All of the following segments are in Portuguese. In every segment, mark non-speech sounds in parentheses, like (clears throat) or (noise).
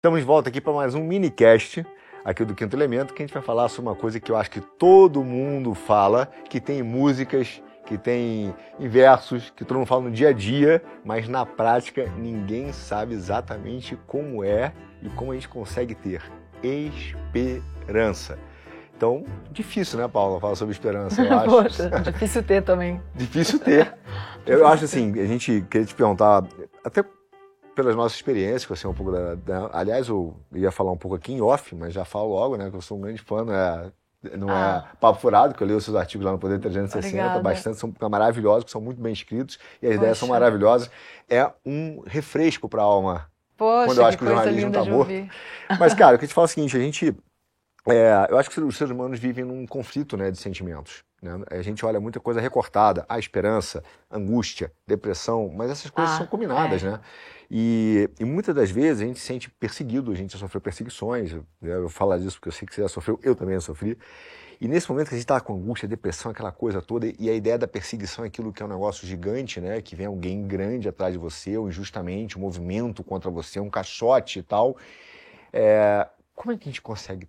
Estamos de volta aqui para mais um minicast aqui do Quinto Elemento, que a gente vai falar sobre uma coisa que eu acho que todo mundo fala, que tem músicas, que tem versos, que todo mundo fala no dia a dia, mas na prática ninguém sabe exatamente como é e como a gente consegue ter esperança. Então, difícil, né, Paula, falar sobre esperança, eu (laughs) acho. Poxa, difícil ter também. difícil ter. Eu acho assim, a gente queria te perguntar, até pelas nossas experiências, que eu sei um pouco da, da, Aliás, eu ia falar um pouco aqui em off, mas já falo logo, né? Que eu sou um grande fã, não é, não é ah. é papo furado, que eu leio os seus artigos lá no Poder 360, Obrigada. bastante, são maravilhosos, são muito bem escritos e as Poxa. ideias são maravilhosas. É um refresco para a alma. Poxa, quando eu acho que, que o jornalismo está morto. Mas, cara, eu queria te falar o seguinte: a gente. É, eu acho que os seres humanos vivem num conflito né, de sentimentos. Né? A gente olha muita coisa recortada, a esperança, angústia, depressão, mas essas coisas ah, são combinadas, é. né? E, e, muitas das vezes a gente se sente perseguido, a gente já sofreu perseguições, né? eu falo disso porque eu sei que você já sofreu, eu também já sofri. E nesse momento que a gente está com angústia, depressão, aquela coisa toda, e a ideia da perseguição é aquilo que é um negócio gigante, né? Que vem alguém grande atrás de você, ou injustamente, um movimento contra você, um caixote e tal. É, como é que a gente consegue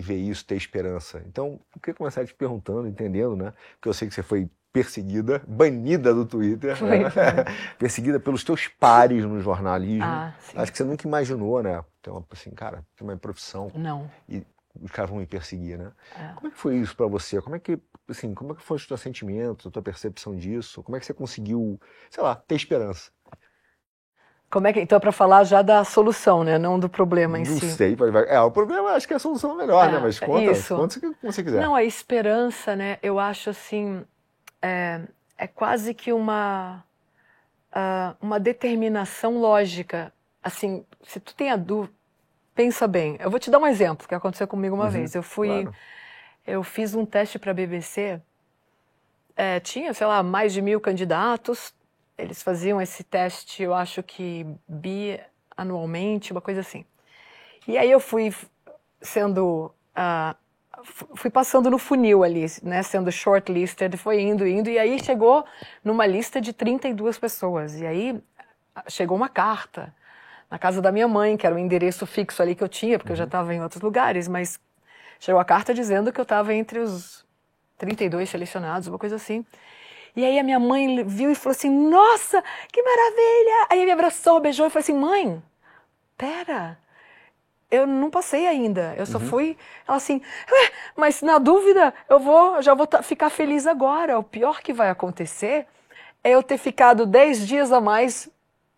ver isso, ter esperança? Então, eu queria começar te perguntando, entendendo, né? Porque eu sei que você foi perseguida, banida do Twitter, foi, né? (laughs) perseguida pelos teus pares no jornalismo. Ah, Acho que você nunca imaginou, né? Então, assim, cara, tem uma profissão. Não. E os caras vão me perseguir, né? É. Como é que foi isso para você? Como é que, assim, como é que foi o teu sentimento, a tua percepção disso? Como é que você conseguiu, sei lá, ter esperança? Como é que então é para falar já da solução, né? Não do problema em Não si. Não sei, é o problema. Acho que é a solução melhor, né? é, né? Mas conta, isso. conta como você quiser. Não, a esperança, né? Eu acho assim é, é quase que uma, uh, uma determinação lógica. Assim, se tu tem a dúvida, pensa bem. Eu vou te dar um exemplo que aconteceu comigo uma uhum, vez. Eu fui, claro. eu fiz um teste para a BBC. É, tinha, sei lá, mais de mil candidatos. Eles faziam esse teste, eu acho que bianualmente, uma coisa assim. E aí eu fui sendo uh, fui passando no funil ali, né, sendo shortlisted, foi indo, indo, e aí chegou numa lista de 32 pessoas. E aí chegou uma carta na casa da minha mãe, que era o um endereço fixo ali que eu tinha, porque uhum. eu já estava uhum. em outros lugares, mas chegou a carta dizendo que eu estava entre os 32 selecionados, uma coisa assim. E aí a minha mãe viu e falou assim: Nossa, que maravilha! Aí me abraçou, beijou e falou assim: Mãe, pera, eu não passei ainda. Eu só uhum. fui. Ela assim, mas na dúvida, eu vou, já vou ficar feliz agora. O pior que vai acontecer é eu ter ficado dez dias a mais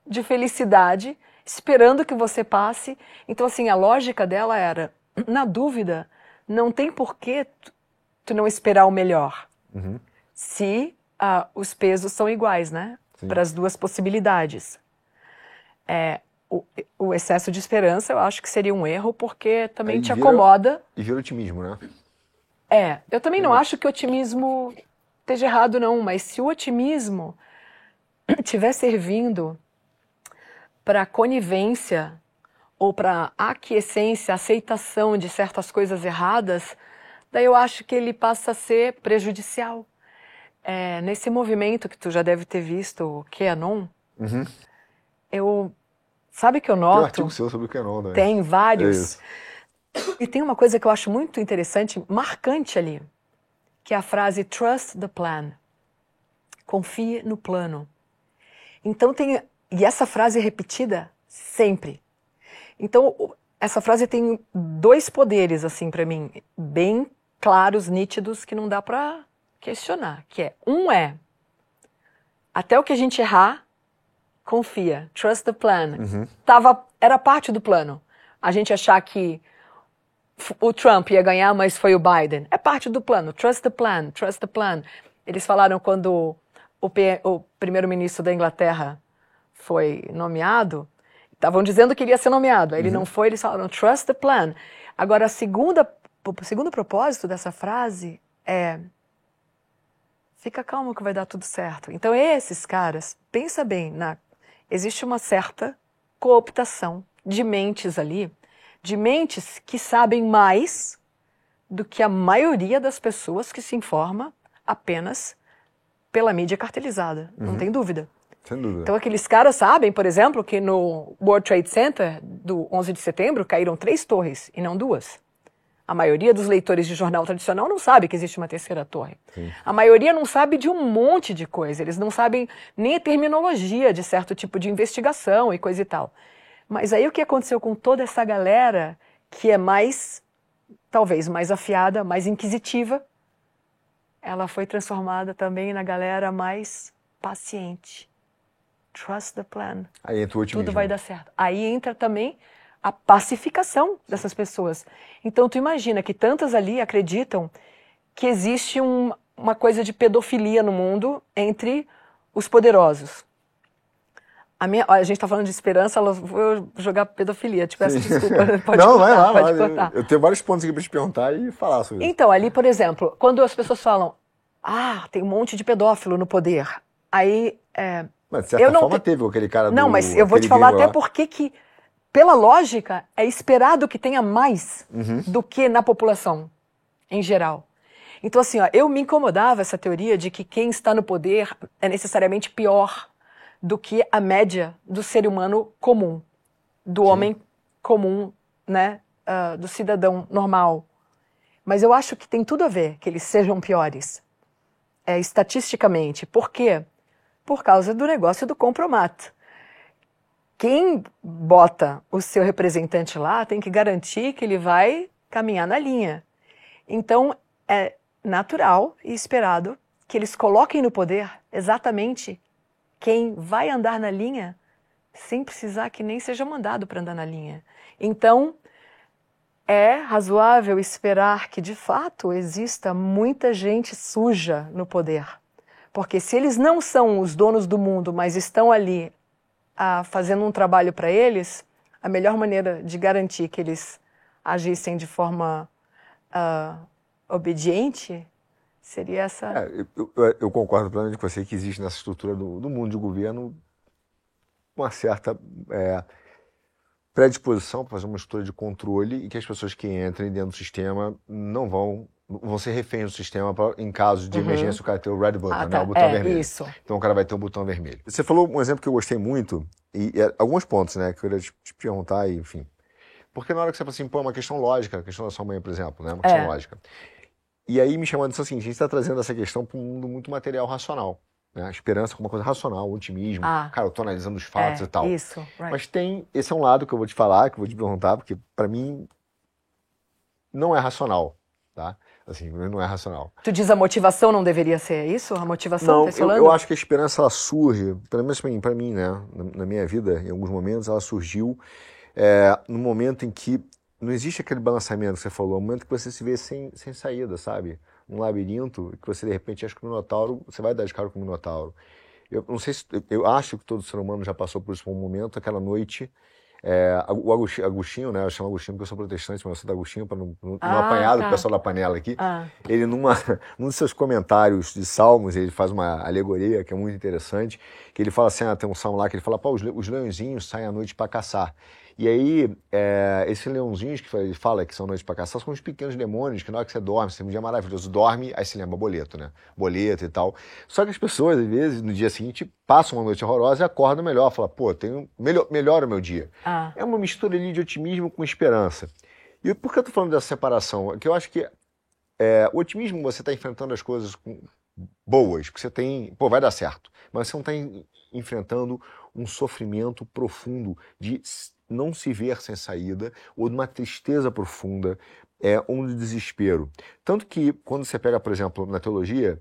de felicidade, esperando que você passe. Então, assim, a lógica dela era: (clears throat) na dúvida, não tem por que tu não esperar o melhor. Uhum. Se uh, os pesos são iguais, né? Para as duas possibilidades. É, o, o, excesso de esperança eu acho que seria um erro, porque também Aí te vira, acomoda. E vira otimismo, né? É, eu também não acho que o otimismo esteja errado, não, mas se o otimismo (clears throat) estiver servindo para conivência ou para aquiescência, aceitação de certas coisas erradas, daí eu acho que ele passa a ser prejudicial. É, nesse movimento que tu já deve ter visto, o QAnon, uhum. eu Sabe que eu noto? Tem um artigo seu sobre o Canon, né? Tem vários. É e tem uma coisa que eu acho muito interessante, marcante ali, que é a frase trust the plan. Confie no plano. Então tem e essa frase é repetida sempre. Então essa frase tem dois poderes assim para mim, bem claros, nítidos que não dá para questionar, que é um é até o que a gente errar, confia, trust the plan. Uhum. Tava, era parte do plano. A gente achar que o Trump ia ganhar, mas foi o Biden. É parte do plano. Trust the plan, trust the plan. Eles falaram quando o, o primeiro-ministro da Inglaterra foi nomeado, estavam dizendo que ele ia ser nomeado. Aí ele uhum. não foi, eles falaram trust the plan. Agora, a segunda, o segundo propósito dessa frase é fica calmo que vai dar tudo certo. Então, esses caras, pensa bem na existe uma certa cooptação de mentes ali, de mentes que sabem mais do que a maioria das pessoas que se informa apenas pela mídia cartelizada, uhum. não tem dúvida. Sem dúvida. Então aqueles caras sabem, por exemplo, que no World Trade Center do 11 de setembro caíram três torres e não duas. A maioria dos leitores de jornal tradicional não sabe que existe uma terceira torre. Sim. A maioria não sabe de um monte de coisa. Eles não sabem nem a terminologia de certo tipo de investigação e coisa e tal. Mas aí o que aconteceu com toda essa galera que é mais, talvez mais afiada, mais inquisitiva, ela foi transformada também na galera mais paciente. Trust the plan. Aí entra o otimismo. Tudo vai dar certo. Aí entra também a pacificação dessas pessoas. Então, tu imagina que tantas ali acreditam que existe um, uma coisa de pedofilia no mundo entre os poderosos. A, minha, a gente está falando de esperança, ela vou jogar pedofilia. Te peço Sim. desculpa. (laughs) Pode Não, cortar, vai lá, pode vai. Eu, eu tenho vários pontos aqui para te perguntar e falar sobre isso. Então, ali, por exemplo, quando as pessoas falam, ah, tem um monte de pedófilo no poder, aí. É, mas de certa eu não forma te... teve aquele cara Não, do, mas eu vou te falar até porque que pela lógica, é esperado que tenha mais uhum. do que na população em geral. Então, assim, ó, eu me incomodava essa teoria de que quem está no poder é necessariamente pior do que a média do ser humano comum, do Sim. homem comum, né, uh, do cidadão normal. Mas eu acho que tem tudo a ver que eles sejam piores, é, estatisticamente. Por quê? Por causa do negócio do compromato quem bota o seu representante lá tem que garantir que ele vai caminhar na linha. Então, é natural e esperado que eles coloquem no poder exatamente quem vai andar na linha sem precisar que nem seja mandado para andar na linha. Então, é razoável esperar que de fato exista muita gente suja no poder. Porque se eles não são os donos do mundo, mas estão ali a, fazendo um trabalho para eles, a melhor maneira de garantir que eles agissem de forma uh, obediente seria essa. É, eu, eu, eu, concordo plenamente com você que existe nessa estrutura do, do mundo de governo uma certa é, predisposição para fazer uma estrutura de controle e que as pessoas que entrem dentro do sistema não vão vão ser reféns do sistema pra, em caso de uhum. emergência o cara ter o red button, ah, né, tá. né, o botão é, vermelho. Isso. Então o cara vai ter um botão vermelho. Você falou um exemplo que eu gostei muito e, e é, alguns pontos, né, que eu queria te, te perguntar e, enfim. Porque na hora que você fala assim, pô, é uma questão lógica, a questão da sua mãe, por exemplo, né, uma questão é. lógica. E aí me atenção assim, a gente está trazendo essa questão para um mundo muito material racional. Né? A esperança como uma coisa racional, o otimismo. Ah, cara, eu tô analisando os fatos é, e tal. Isso, right. Mas tem, esse é um lado que eu vou te falar, que eu vou te perguntar, porque para mim não é racional, tá? Assim, não é racional. Tu diz a motivação não deveria ser isso? A motivação? Não, tá eu, eu, acho que a esperança ela surge, pelo menos para mim, né, na, na, minha vida, em alguns momentos, ela surgiu é, no momento em que não existe aquele balançamento que você falou, no momento que você se vê sem, sem saída, sabe? Um labirinto, que você de repente acha que o Minotauro, você vai dar de cara com o Minotauro. Eu não sei se, eu acho que todo ser humano já passou por isso por um momento, aquela noite é, o Agostinho, né? Eu chamo Agostinho porque eu sou protestante, mas eu sou do Agostinho para não, não ah, apanhar tá. do pessoal da panela aqui. Ah. Ele, numa, (laughs) num dos seus comentários de Salmos, ele faz uma alegoria que é muito interessante, que ele fala assim, ah, tem um salmo lá que ele fala, pô, os, os leõezinhos saem à noite para caçar. E aí, é, esses leãozinhos que ele fala que são noites para caçar são os pequenos demônios que na hora que você dorme, você tem um dia maravilhoso, dorme, aí se lembra boleto, né? Boleto e tal. Só que as pessoas, às vezes, no dia seguinte, passam uma noite horrorosa e acordam melhor. Falam, pô, tenho, melhor, melhora o meu dia. Ah. É uma mistura ali de otimismo com esperança. E por que eu tô falando dessa separação? É que eu acho que é, o otimismo, você está enfrentando as coisas com, boas, porque você tem, pô, vai dar certo. Mas você não está enfrentando um sofrimento profundo de não se ver sem saída, ou de uma tristeza profunda, é, um desespero. Tanto que, quando você pega, por exemplo, na teologia,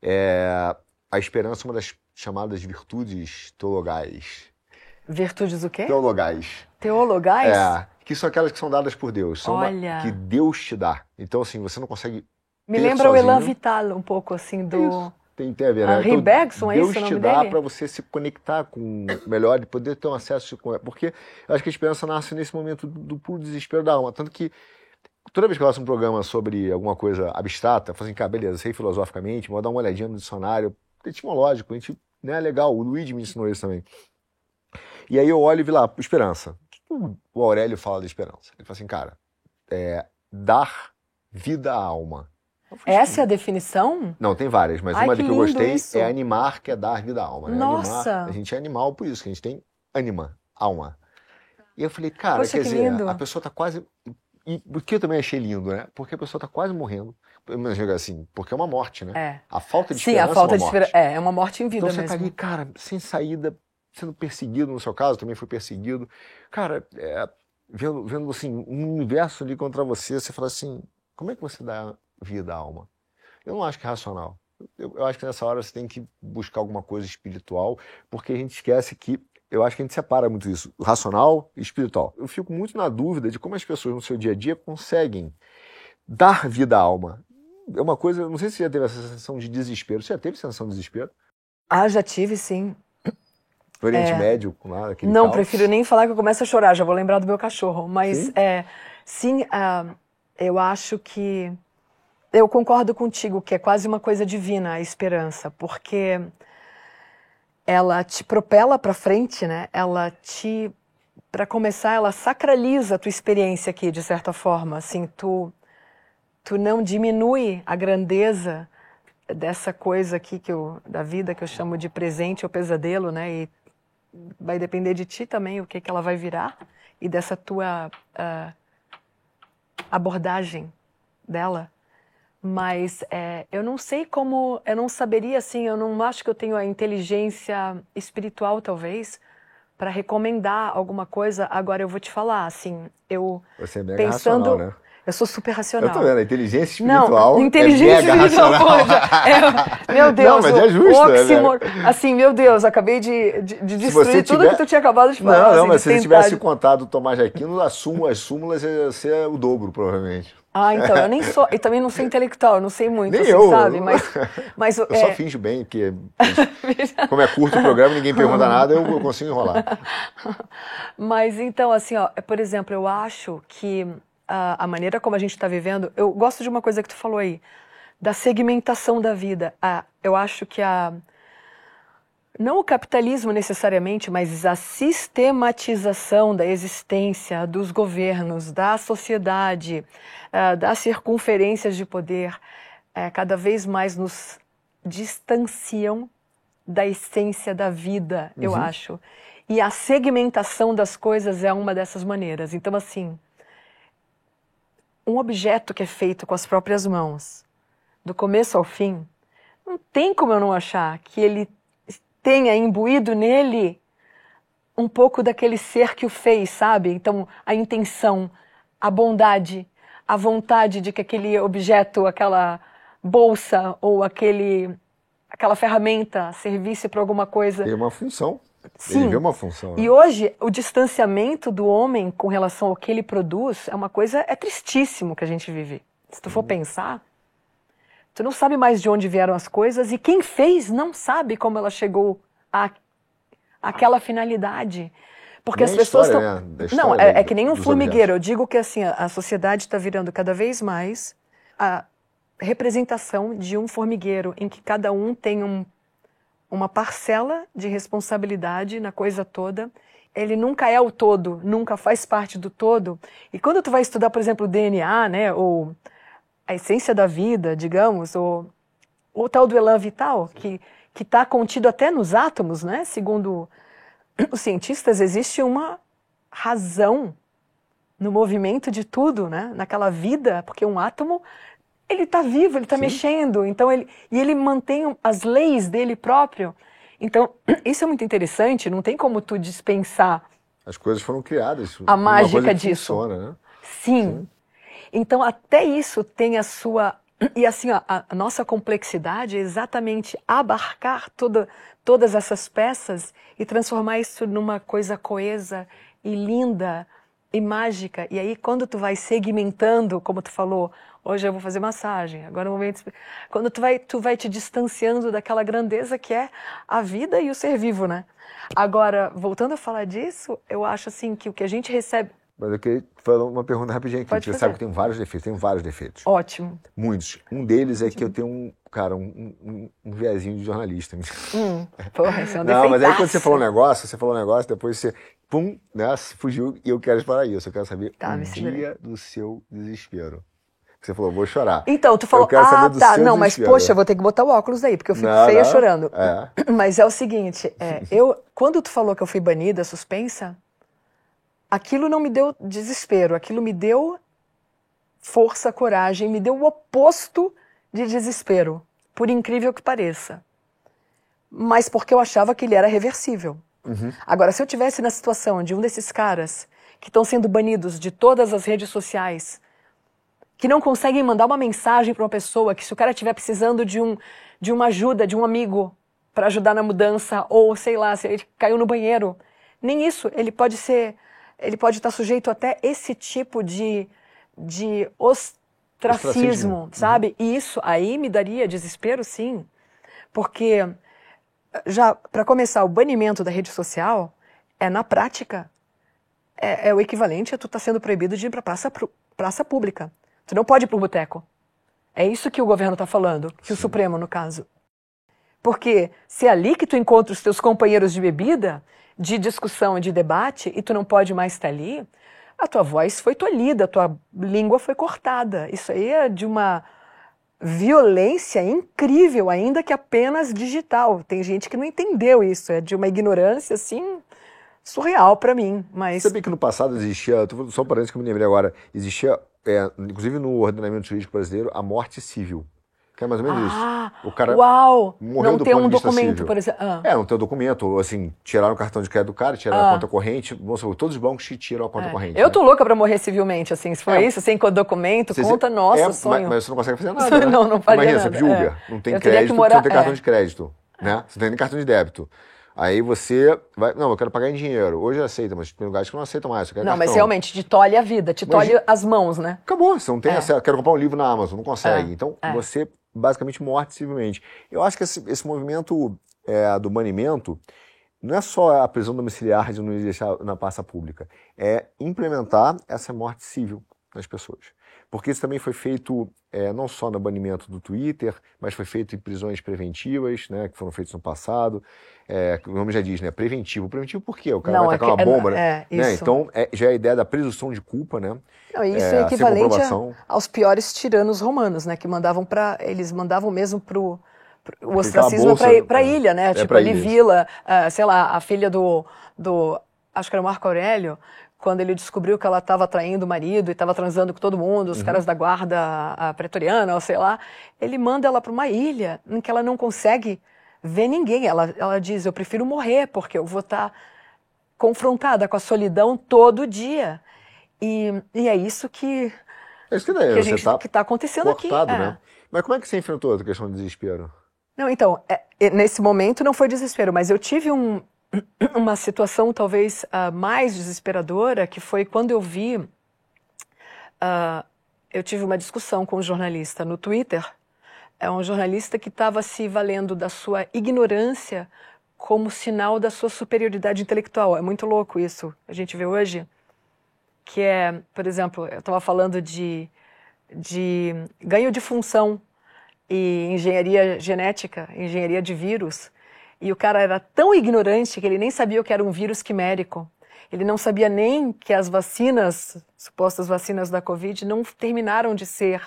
é, a esperança é uma das chamadas virtudes teologais. Virtudes o quê? Teologais. Teologais? É, que são aquelas que são dadas por Deus, são Olha. Uma, que Deus te dá. Então, assim, você não consegue. Me lembra sozinho. o Elan Vital, um pouco assim, do. Tem, tem a ver, né? Henri então, Bergson, é Deus te dá para você se conectar com melhor e poder ter um acesso com porque eu acho que a esperança nasce nesse momento do, puro desespero da alma, tanto que toda vez que eu faço um programa sobre alguma coisa abstrata, eu falo assim, cara, beleza, sei filosoficamente, vou dar uma olhadinha no dicionário etimológico, a gente, né, legal, o Luigi me ensinou isso também. E aí eu olho e vi lá, esperança. O que o Aurélio fala da esperança? Ele fala assim, cara, é, dar vida à alma. Essa é a definição? Não, tem várias, mas Ai, uma que que eu gostei isso. é animar, que é dar vida à alma. Né? Nossa! Animar, a gente é animal por isso, que a gente tem anima, alma. E eu falei, cara, Poxa, quer que dizer, lindo. a pessoa tá quase. E o que eu também achei lindo, né? Porque a pessoa tá quase morrendo. Imagina assim, porque é uma morte, né? É. A falta de Sim, esperança a falta é de uma morte. esperança. É, é uma morte em vida Então você mesmo. tá ali, cara, sem saída, sendo perseguido, no seu caso, também foi perseguido. Cara, é, vendo, vendo assim, um universo ali contra você, você fala assim, como é que você dá vida à alma? Eu não acho que é racional. Eu, eu acho que nessa hora você tem que buscar alguma coisa espiritual, porque a gente esquece que eu acho que a gente separa muito isso, racional e espiritual. Eu fico muito na dúvida de como as pessoas no seu dia a dia conseguem dar vida à alma. É uma coisa, não sei se você já teve essa sensação de desespero. Você já teve sensação de desespero? Ah, já tive, sim. No Oriente É. Médio, com lá, aquele Não, caos? prefiro nem falar que eu começo a chorar, já vou lembrar do meu cachorro. Mas, Sim? é, sim, ah, eu acho que. Eu concordo contigo que é quase uma coisa divina a esperança, porque ela te propela para frente, né? Ela te. Para começar, ela sacraliza a tua experiência aqui, de certa forma. Assim, tu, tu não diminui a grandeza dessa coisa aqui que eu, da vida que eu chamo de presente ou pesadelo, né? E vai depender de ti também o que, que ela vai virar e dessa tua ah, abordagem dela. Mas é, eu não sei como, eu não saberia assim, eu não acho que eu tenho a inteligência espiritual talvez para recomendar alguma coisa. Agora eu vou te falar, assim, eu Você é mega pensando, racional, né? eu sou super racional. Eu tô vendo, a inteligência espiritual não, inteligência é espiritual, (laughs) poxa, é, meu Deus, Não, mas é o- justo, o né, oximor- assim, meu Deus, acabei de, de, de destruir tudo tiver- que tu tinha acabado de falar. Não, não, assim, mas se você tivesse contado o Tomás de Aquino, as súmulas, as súmulas ia ser o dobro, provavelmente. Ah, (laughs) então, eu nem sou, e também não sou intelectual, eu não sei muito, Nem assim, eu. sabe? eu- Mas, (laughs) mas Eu é, só finjo bem, porque (laughs) como é curto o programa, ninguém pergunta nada, eu consigo enrolar. Mas então, assim, ó, por exemplo, eu acho que a, a maneira como a gente está vivendo, eu gosto de uma coisa que tu falou aí, da segmentação da vida. Ah, eu acho que a não o capitalismo necessariamente, mas a sistematização da existência dos governos, da sociedade, ah, das circunferências de poder, eh, cada vez mais nos distanciam da essência da vida, eu Uhum. acho. E a segmentação das coisas é uma dessas maneiras. Então, assim, um objeto que é feito com as próprias mãos, do começo ao fim, não tem como eu não achar que ele tenha imbuído nele um pouco daquele ser que o fez, sabe? Então, a intenção, a bondade, a vontade de que aquele objeto, aquela bolsa ou aquele aquela ferramenta servisse para alguma coisa. Tem uma função. Sim. Ele vê uma função. né? E hoje, o distanciamento do homem com relação ao que ele produz é uma coisa, é tristíssimo que a gente vive. Se tu Uhum. for pensar, tu não sabe mais de onde vieram as coisas e quem fez não sabe como ela chegou a aquela finalidade. Porque Nem as pessoas história, né? Não, é, é que nem um formigueiro. Eu digo que assim, a, a sociedade está virando cada vez mais a representação de um formigueiro em que cada um tem um, uma parcela de responsabilidade na coisa toda. Ele nunca é o todo, nunca faz parte do todo. E quando tu vai estudar, por exemplo, o DNA, né, ou a essência da vida, digamos, ou o tal do elan vital, que que está contido até nos átomos, né? Segundo os cientistas, existe uma razão no movimento de tudo, né? Naquela vida, porque um átomo ele está vivo, ele está Sim. mexendo, então ele e ele mantém as leis dele próprio. Então (clears throat) isso é muito interessante. Não tem como tu dispensar As coisas foram criadas. A mágica disso. Funciona, né? Sim. Então, até isso tem a sua. E assim, ó, a, nossa complexidade é exatamente abarcar toda, todas essas peças e transformar isso numa coisa coesa e linda e mágica. E aí, quando tu vai segmentando, como tu falou, hoje eu vou fazer massagem, agora é o momento. Quando tu vai, tu vai te distanciando daquela grandeza que é a vida e o ser vivo, né? Agora, voltando a falar disso, eu acho assim que o que a gente recebe. Mas eu queria falar uma pergunta rapidinha aqui. Pode Você fazer. sabe que tem vários defeitos, tem vários defeitos. Ótimo. Muitos. Um deles é que eu tenho um, cara, um, um, um viésinho de jornalista. (laughs) Hum, porra, esse é um Não, mas aí quando você falou um negócio, você falou um negócio, depois você, pum, né, fugiu e eu quero explorar isso. Eu quero saber Tá, aí. dia do seu desespero. Você falou, vou chorar. Então, tu falou, ah, tá, não, mas poxa, eu vou ter que botar o óculos aí, porque eu fico não, feia não. chorando. É. (clears throat) Mas é o seguinte, é, eu, quando tu falou que eu fui banida, suspensa, aquilo não me deu desespero, aquilo me deu força, coragem, me deu o oposto de desespero, por incrível que pareça. Mas porque eu achava que ele era reversível. Uhum. Agora, se eu tivesse na situação de um desses caras que estão sendo banidos de todas as redes sociais, que não conseguem mandar uma mensagem para uma pessoa, que se o cara estiver precisando de, um, de uma ajuda, de um amigo para ajudar na mudança, ou sei lá, se ele caiu no banheiro, nem isso, ele pode ser, ele pode estar sujeito até esse tipo de, de ostracismo, ostracismo. Sabe? Uhum. E isso aí me daria desespero, sim, porque já para começar o banimento da rede social é na prática é, é o equivalente a tu estar tá sendo proibido de ir para praça praça pública. Tu não pode ir para o boteco. É isso que o governo está falando, que Sim. o Supremo, no caso. Porque se é ali que tu encontra os teus companheiros de bebida, de discussão e de debate, e tu não pode mais estar ali, a tua voz foi tolhida, a tua língua foi cortada. Isso aí é de uma violência incrível, ainda que apenas digital. Tem gente que não entendeu isso, é de uma ignorância assim surreal para mim. Mas sabia que no passado existia, só um parênteses que eu me lembrei agora, existia é, inclusive no ordenamento jurídico brasileiro, a morte civil. Que é mais ou menos ah, isso. O cara uau, morreu não do tem um documento, civil. por exemplo. Ah. É, não tem um documento, assim, tiraram o cartão de crédito do cara, tiraram ah. a conta corrente, vamos supor, todos os bancos te tiram a conta é. corrente. Eu né? tô louca pra morrer civilmente, assim, se for é. isso, sem documento, você, conta, nossa, é, sonho. Mas, mas, você não consegue fazer (laughs) nada, né? não, não faria Imagina, nada. você julga, é. não tem eu crédito, morar, não tem cartão é. de crédito, né? Você não tem nem cartão de débito. Aí você vai. Não, eu quero pagar em dinheiro. Hoje aceita, mas tem lugares que não aceitam mais. não, cartão. mas realmente te tolhe a vida, te tolhe mas, as mãos, né? Acabou, você não tem é. acesso. Quero comprar um livro na Amazon, não consegue. É. Então é. você basicamente morre civilmente. Eu acho que esse, esse movimento é, do banimento não é só a prisão domiciliar de não deixar na praça pública, é implementar essa morte civil nas pessoas porque isso também foi feito é, não só no banimento do Twitter, mas foi feito em prisões preventivas, né, que foram feitas no passado. É, o nome já diz, né, preventivo. Preventivo por quê? O cara não, vai tacar é uma bomba, né? é, né? Então, é, já é a ideia da presunção de culpa, né? Não, isso é, equivalente a, aos piores tiranos romanos, né, que mandavam para eles mandavam mesmo para o ostracismo para a ilha, né? tipo, ali Vila, uh, sei lá, a filha do, do acho que era Marco Aurélio, quando ele descobriu que ela estava traindo o marido e estava transando com todo mundo, os uhum. caras da guarda pretoriana, ou sei lá, ele manda ela para uma ilha em que ela não consegue ver ninguém. Ela, ela diz: Eu prefiro morrer, porque eu vou estar tá confrontada com a solidão todo dia. E, e é isso que, é isso que, daí, que a gente tá que está acontecendo cortado, aqui. Né? É. Mas como é que você enfrentou a questão do desespero? Não, então, é, nesse momento não foi desespero, mas eu tive um, (clears throat) uma situação talvez uh, mais desesperadora, que foi quando eu vi. Uh, eu tive uma discussão com um jornalista no Twitter. É um jornalista que estava se valendo da sua ignorância como sinal da sua superioridade intelectual. É muito louco isso. A gente vê hoje que é, por exemplo, eu estava falando de, de ganho de função e engenharia genética, engenharia de vírus. E o cara era tão ignorante que ele nem sabia o que era um vírus quimérico. Ele não sabia nem que as vacinas, supostas vacinas da Covid, não terminaram de ser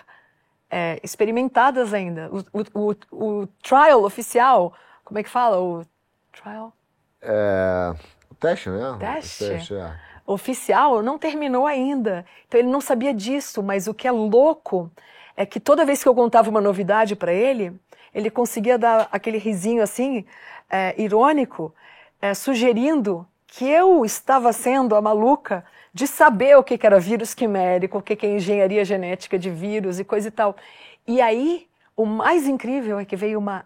é, experimentadas ainda. O, o, o, o, trial oficial, como é que fala? O trial? É, o teste, né? Teste. O teste é. Oficial não terminou ainda. Então ele não sabia disso, mas o que é louco é que toda vez que eu contava uma novidade para ele, ele conseguia dar aquele risinho assim, é, irônico, é, sugerindo que eu estava sendo a maluca de saber o que, era vírus quimérico, o que é engenharia genética de vírus e coisa e tal. E aí, o mais incrível é que veio uma,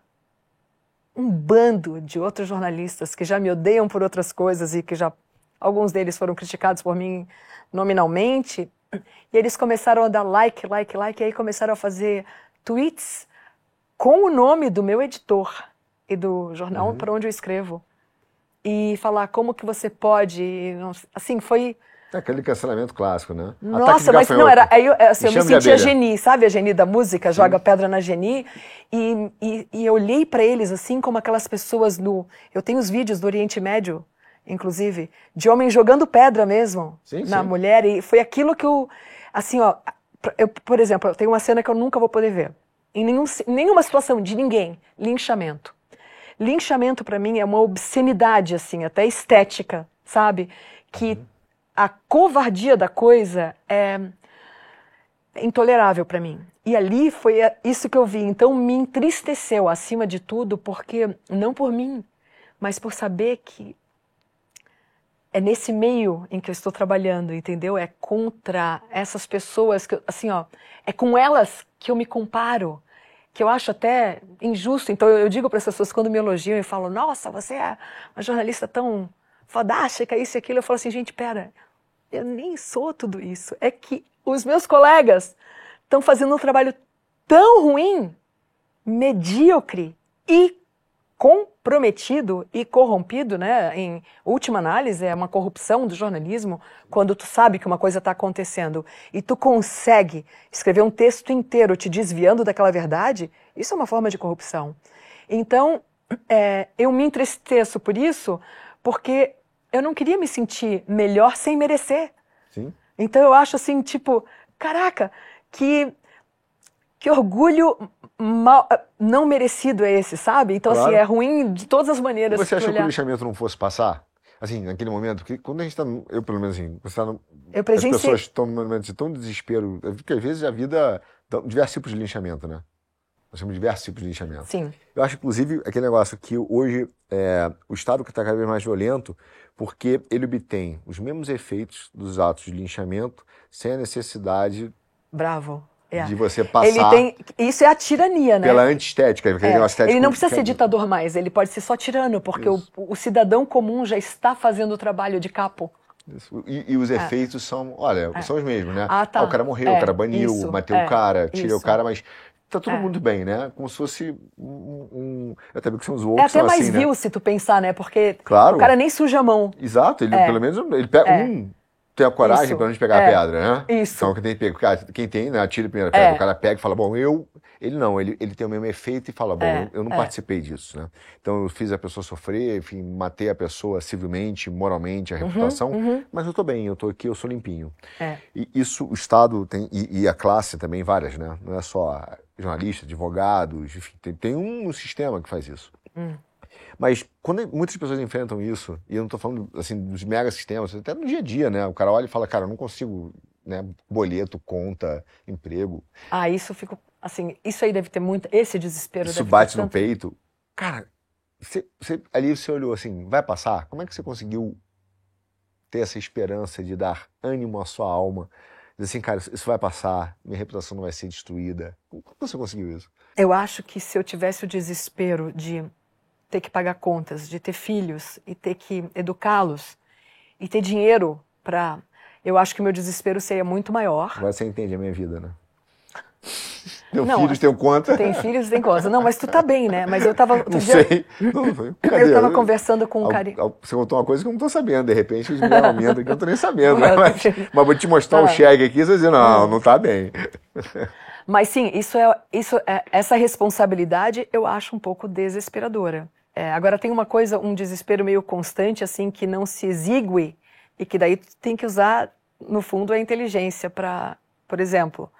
um bando de outros jornalistas que já me odeiam por outras coisas e que já alguns deles foram criticados por mim nominalmente, e eles começaram a dar like, like, like, e aí começaram a fazer tweets com o nome do meu editor e do jornal uhum. para onde eu escrevo. E falar como que você pode. Assim, foi. É aquele cancelamento clássico, né? Nossa, mas não, era. Aí eu, assim, eu me sentia Geni, sabe a Geni da música? Sim. Joga pedra na Geni. E, e, e eu olhei para eles assim como aquelas pessoas no. Eu tenho os vídeos do Oriente Médio, inclusive, de homens jogando pedra mesmo sim, na sim. mulher. E foi aquilo que eu. Assim, ó, eu, por exemplo, tem uma cena que eu nunca vou poder ver. Em nenhum, nenhuma situação de ninguém. Linchamento. Linchamento para mim é uma obscenidade, assim, até estética, sabe? Que uhum. a covardia da coisa é intolerável para mim. E ali foi isso que eu vi. Então me entristeceu acima de tudo, porque não por mim, mas por saber que é nesse meio em que eu estou trabalhando, entendeu? É contra essas pessoas que, assim, ó, é com elas que eu me comparo, que eu acho até injusto. Então eu digo para as pessoas quando me elogiam e falam: "Nossa, você é uma jornalista tão fodástica, isso e aquilo". Eu falo assim: "Gente, pera, eu nem sou tudo isso. É que os meus colegas estão fazendo um trabalho tão ruim, medíocre e comprometido e corrompido, né? Em última análise, é uma corrupção do jornalismo, quando tu sabe que uma coisa está acontecendo e tu consegue escrever um texto inteiro te desviando daquela verdade, isso é uma forma de corrupção. Então, é, eu me entristeço por isso, porque eu não queria me sentir melhor sem merecer. Sim. Então eu acho assim, tipo, caraca, que que orgulho mal, não merecido é esse, sabe? Então, assim, claro. assim, é ruim de todas as maneiras. Você achou que o lixamento não fosse passar? Assim, naquele momento, porque quando a gente está, eu pelo menos assim, você tá no, eu presenciei... as pessoas estão num momento de tão desespero, porque às vezes a vida, diversos tipos de linchamento, né? Nós temos diversos tipos de linchamento. Sim. Eu acho, inclusive, aquele negócio que hoje é, o Estado que está cada vez mais violento, porque ele obtém os mesmos efeitos dos atos de linchamento sem a necessidade Bravo. É. De você passar. Ele tem, isso é a tirania, né? Pela antiestética. É. Ele não precisa ser ditador mais, ele pode ser só tirano, porque o, o, cidadão comum já está fazendo o trabalho de capo. E, e, os é. efeitos são, olha, é. são os mesmos, né? Ah, tá. ah, o cara morreu, o é, cara baniu, isso, bateu o cara, tirou o cara, mas tá tudo muito bem, né? Como se fosse um. um até porque são os outros. É até mais assim, vil né? se tu pensar, né? Porque claro. o cara nem suja a mão. Exato, ele pelo menos ele pega um tem a coragem para gente pegar é. a pedra, né? Isso. Então quem tem, quem tem, né, atira a primeira pedra, é. o cara pega e fala, bom, eu. Ele não, ele, ele tem o mesmo efeito e fala, bom, é. eu, eu, não é. participei disso, né? Então eu fiz a pessoa sofrer, enfim, matei a pessoa civilmente, moralmente, a uhum, reputação, uhum. mas eu tô bem, eu tô aqui, eu sou limpinho. É. E isso, o Estado tem, e, e, a classe também, várias, né? Não é só jornalistas, advogados, enfim, tem, tem um sistema que faz isso. Hum. Mas quando muitas pessoas enfrentam isso, e eu não estou falando assim dos mega sistemas, até no dia a dia, né? O cara olha e fala, cara, eu não consigo, né? Boleto, conta, emprego. Ah, isso fico assim, isso aí deve ter muito, esse desespero. Isso bate no peito. Cara, você, você, ali você olhou assim, vai passar? Como é que você conseguiu ter essa esperança de dar ânimo à sua alma? Dizer assim, cara, isso vai passar, minha reputação não vai ser destruída. Como você conseguiu isso? Eu acho que se eu tivesse o desespero de ter que pagar contas, de ter filhos e ter que educá-los e ter dinheiro para. Eu acho que o meu desespero seria muito maior. Agora você entende a minha vida, né? (laughs) Tem filhos, tem conta. Tem filhos, tem conta. Não, mas tu tá bem, né? Mas eu tava. (laughs) Não dia, sei. Não, (laughs) eu tava conversando com um cara. Você contou uma coisa que eu não tô sabendo. De repente, os meus aumentam que eu não tô nem sabendo. Né? Mas, mas, vou te mostrar o ah. um cheque aqui e você dizer, não, não tá bem. Mas sim, isso é, isso é, essa responsabilidade eu acho um pouco desesperadora. É, agora tem uma coisa, um desespero meio constante, assim, que não se exigue e que daí tu tem que usar, no fundo, a inteligência para, por exemplo,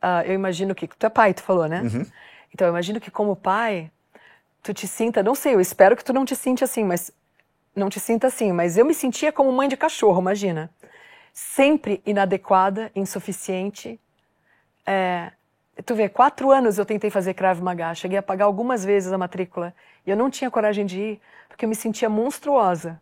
uh, eu imagino que tu é pai, tu falou, né? Uhum. Então eu imagino que como pai, tu te sinta, não sei, eu espero que tu não te sinta assim, mas não te sinta assim, mas eu me sentia como mãe de cachorro, imagina, sempre inadequada, insuficiente, é, Tu vê, quatro anos eu tentei fazer Krav Maga, cheguei a pagar algumas vezes a matrícula e eu não tinha coragem de ir porque eu me sentia monstruosa,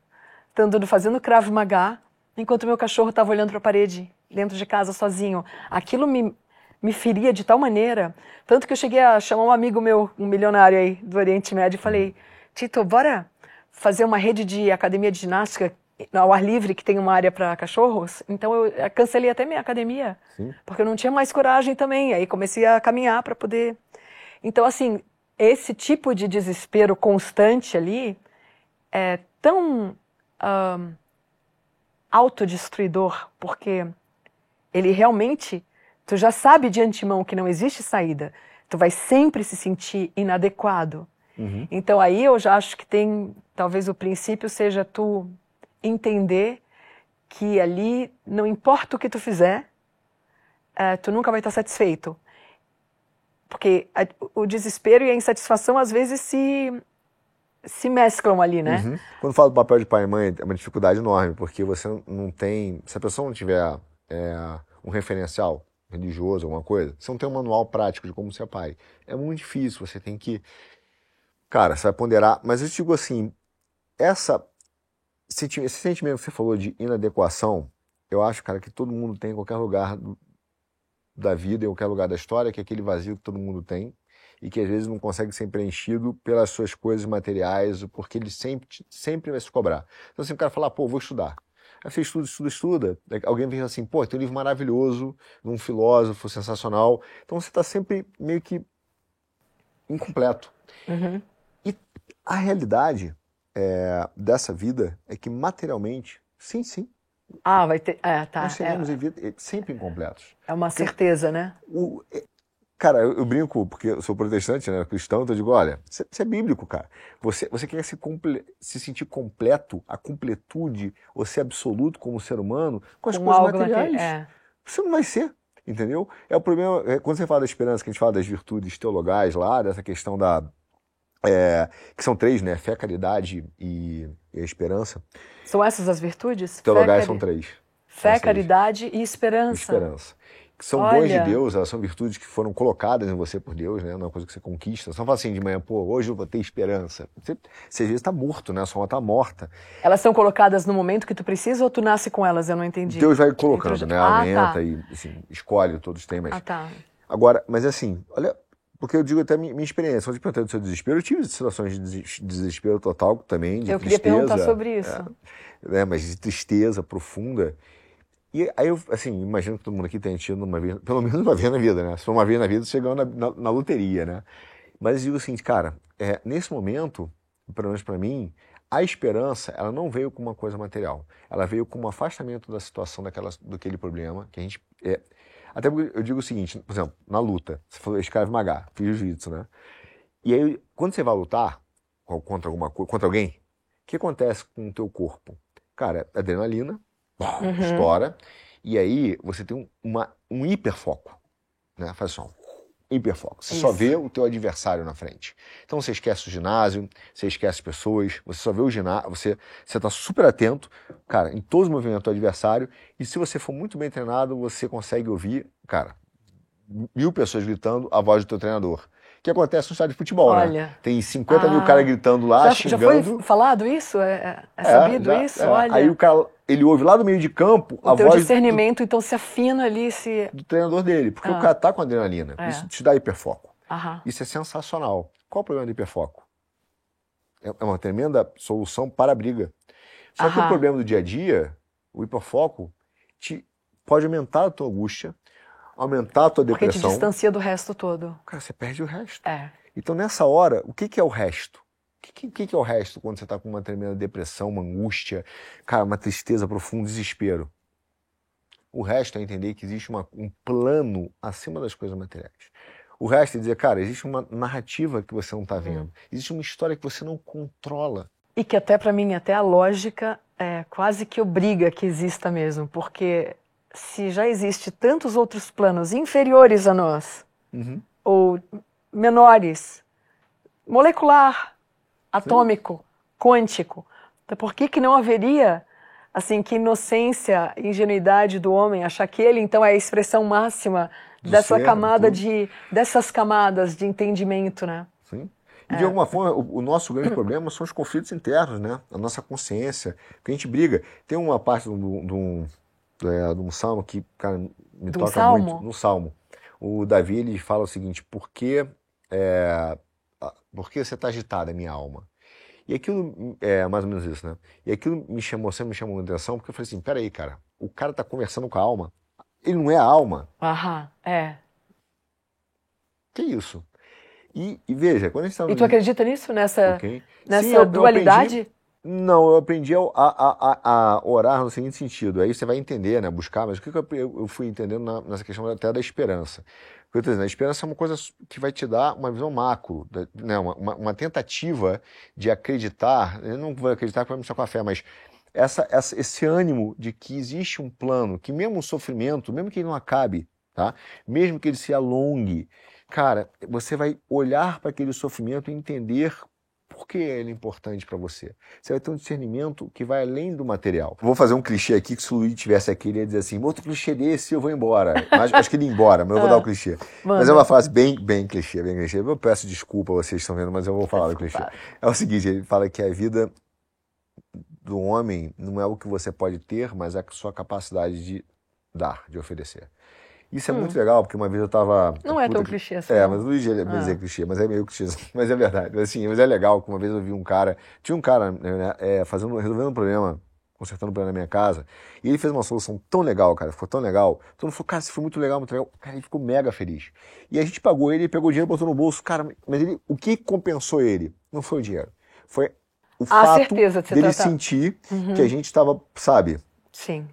estando fazendo Krav Maga enquanto meu cachorro estava olhando para a parede dentro de casa sozinho. Aquilo me, me feria de tal maneira, tanto que eu cheguei a chamar um amigo meu, um milionário aí do Oriente Médio, e falei: Tito, bora fazer uma rede de academia de ginástica ao ar livre, que tem uma área para cachorros, então eu eh, cancelei até minha academia, Sim. porque eu não tinha mais coragem também. Aí comecei a caminhar para poder. Então, assim, esse tipo de desespero constante ali é tão um, autodestruidor, porque ele realmente, tu já sabe de antemão que não existe saída, tu vai sempre se sentir inadequado. Uhum. Então aí eu já acho que tem, talvez o princípio seja tu entender que ali não importa o que tu fizer, é, tu nunca vai estar satisfeito. Porque a, o desespero e a insatisfação às vezes se se mesclam ali, né? Uhum. Quando falo do papel de pai e mãe, é uma dificuldade enorme, porque você não tem. Se a pessoa não tiver é, um referencial religioso, alguma coisa, você não tem um manual prático de como ser pai. É muito difícil, você tem que. Cara, você vai ponderar. Mas eu digo assim, essa, esse sentimento que você falou de inadequação, eu acho, cara, que todo mundo tem em qualquer lugar do, da vida, em qualquer lugar da história, que é aquele vazio que todo mundo tem e que às vezes não consegue ser preenchido pelas suas coisas materiais, porque ele sempre, sempre vai se cobrar. Então, assim, o cara fala, pô, vou estudar. Aí você estuda, estuda, estuda. Alguém vem assim, pô, tem um livro maravilhoso, de um filósofo sensacional. Então você está sempre meio que incompleto. Uhum. E a realidade é, dessa vida é que materialmente, sim, sim. Ah, vai ter. É, tá. Nós seremos é. vida, sempre incompletos. É uma certeza, Porque, né? O, é, Cara, eu, eu, brinco, porque eu sou protestante, né, cristão, então eu digo, olha, você é bíblico, cara. Você, você quer se, comple, se sentir completo, a completude, ou ser absoluto como ser humano, com as com coisas materiais. Que, é. Você não vai ser, entendeu? É o problema, é, quando você fala da esperança, que a gente fala das virtudes teologais lá, dessa questão da... É, que são três, né? Fé, caridade e, e esperança. São essas as virtudes? Teologais Fé, são três. Fé, caridade e esperança. Esperança que são Olha. dons de Deus, elas são virtudes que foram colocadas em você por Deus, né? Não é uma coisa que você conquista. Você não fala assim de manhã, pô, hoje eu vou ter esperança. Você, você às vezes está morto, né? A sua alma está morta. Elas são colocadas no momento que tu precisa ou tu nasce com elas? Eu não entendi. Deus vai colocando, né? Ah, Aumenta tá. e assim, escolhe, todos têm, mas... Ah, tá. Agora, mas assim, olha, porque eu digo até minha, minha experiência, quando eu perguntei do seu desespero, eu tive situações de desespero total também, de eu tristeza. Eu queria perguntar sobre isso. É, né, mas de tristeza profunda. E aí eu, assim, imagino que todo mundo aqui tenha tido uma vez, pelo menos uma vez na vida, né? Se for uma vez na vida, ganhou na, na, na loteria, né? Mas eu digo assim, cara, é, nesse momento, pelo menos para mim, a esperança, ela não veio com uma coisa material. Ela veio com um afastamento da situação daquela, daquele problema, que a gente... É, até porque eu digo o seguinte, por exemplo, na luta, você falou, escreve magá, fiz jiu-jitsu, né? E aí, quando você vai lutar contra alguma contra alguém, o que acontece com o teu corpo? Cara, adrenalina, uhum. estoura, e aí você tem um, uma, um hiperfoco, né? Faz só hiperfoco. Você Isso. só vê o teu adversário na frente. Então você esquece o ginásio, você esquece pessoas, você só vê o ginásio, você você está super atento, cara, em todos os movimentos do adversário. E se você for muito bem treinado, você consegue ouvir, cara, mil pessoas gritando a voz do teu treinador que acontece no estádio de futebol, né? olha. né? Tem 50 ah, mil caras gritando lá, já, xingando. Já foi falado isso? É, é, é sabido é, já, isso? É. Olha. Aí o cara, ele ouve lá do meio de campo o a teu voz discernimento, do, então se afina ali se do treinador dele, porque ah. o cara tá com adrenalina. É. Isso te dá hiperfoco. Aham. Isso é sensacional. Qual o problema do hiperfoco? É, é uma tremenda solução para a briga. Só Aham. que o problema do dia a dia, o hiperfoco, te pode aumentar a tua angústia, aumentar a tua depressão. Porque te distancia do resto todo. Cara, você perde o resto. É. Então, nessa hora, o que, que é o resto? O que, que, que, é o resto quando você está com uma tremenda depressão, uma angústia, cara, uma tristeza profunda, um desespero? O resto é entender que existe uma, um plano acima das coisas materiais. O resto é dizer, cara, existe uma narrativa que você não está vendo. Hum. Existe uma história que você não controla. E que até para mim, até a lógica é quase que obriga que exista mesmo, porque se já existe tantos outros planos inferiores a nós, uhum. ou menores, molecular, atômico, Sim. quântico, então por que, que não haveria, assim, que inocência, ingenuidade do homem, achar que ele, então, é a expressão máxima do dessa ser, camada de, dessas camadas de entendimento, né? Sim. E de é. alguma forma, o, o, nosso grande problema são os conflitos internos, né? A nossa consciência, que a gente briga. Tem uma parte de um, é, de um salmo que, cara, me toca salmo? muito. No salmo. O Davi ele fala o seguinte: por que, é, por que você está agitada, minha alma? E aquilo é mais ou menos isso, né? E aquilo me chamou, sempre me chamou a atenção, porque eu falei assim: peraí, cara, o cara está conversando com a alma. Ele não é a alma. Aham, é. Que isso? E, e veja, quando a gente tá... E tu acredita nisso? Nessa, okay. nessa Sim, dualidade? Não, eu aprendi a, a, a, a, orar no seguinte sentido. Aí você vai entender, né? Buscar, mas o que, eu, fui entendendo na, nessa questão até da esperança? eu dizendo, a esperança é uma coisa que vai te dar uma visão macro, né? uma, uma, uma tentativa de acreditar. Eu não vou acreditar que vai me com a fé, mas essa, essa, esse ânimo de que existe um plano, que mesmo o sofrimento, mesmo que ele não acabe tá? Mesmo que ele se alongue, cara, você vai olhar para aquele sofrimento e entender por que ele é importante para você. Você vai ter um discernimento que vai além do material. Vou fazer um clichê aqui que se o Luiz tivesse aqui, ele ia dizer assim: outro clichê desse, eu vou embora. Mas acho que ele ia embora, mas eu vou (laughs) dar o clichê. Mano. Mas é uma frase bem, bem clichê, bem clichê. Eu peço desculpa, vocês estão vendo, mas eu vou falar do clichê. É o seguinte: ele fala que a vida do homem não é o que você pode ter, mas é a sua capacidade de dar, de oferecer. Isso é hum. muito legal, porque uma vez eu tava. Não é tão clichê assim. É, mas o Luigi é ah. é clichê, mas é meio clichê. (laughs) Mas é verdade. Assim, mas é legal que uma vez eu vi um cara. Tinha um cara né, é, fazendo, resolvendo um problema, consertando um problema na minha casa, e ele fez uma solução tão legal, cara, ficou tão legal. Todo mundo falou, cara, isso foi muito legal, muito legal. Cara, ele ficou mega feliz. E a gente pagou ele, pegou o dinheiro, botou no bolso. Cara, mas ele, o que compensou ele? Não foi o dinheiro. Foi o a fato certeza de dele tratar. sentir uhum. que a gente estava, sabe? Sim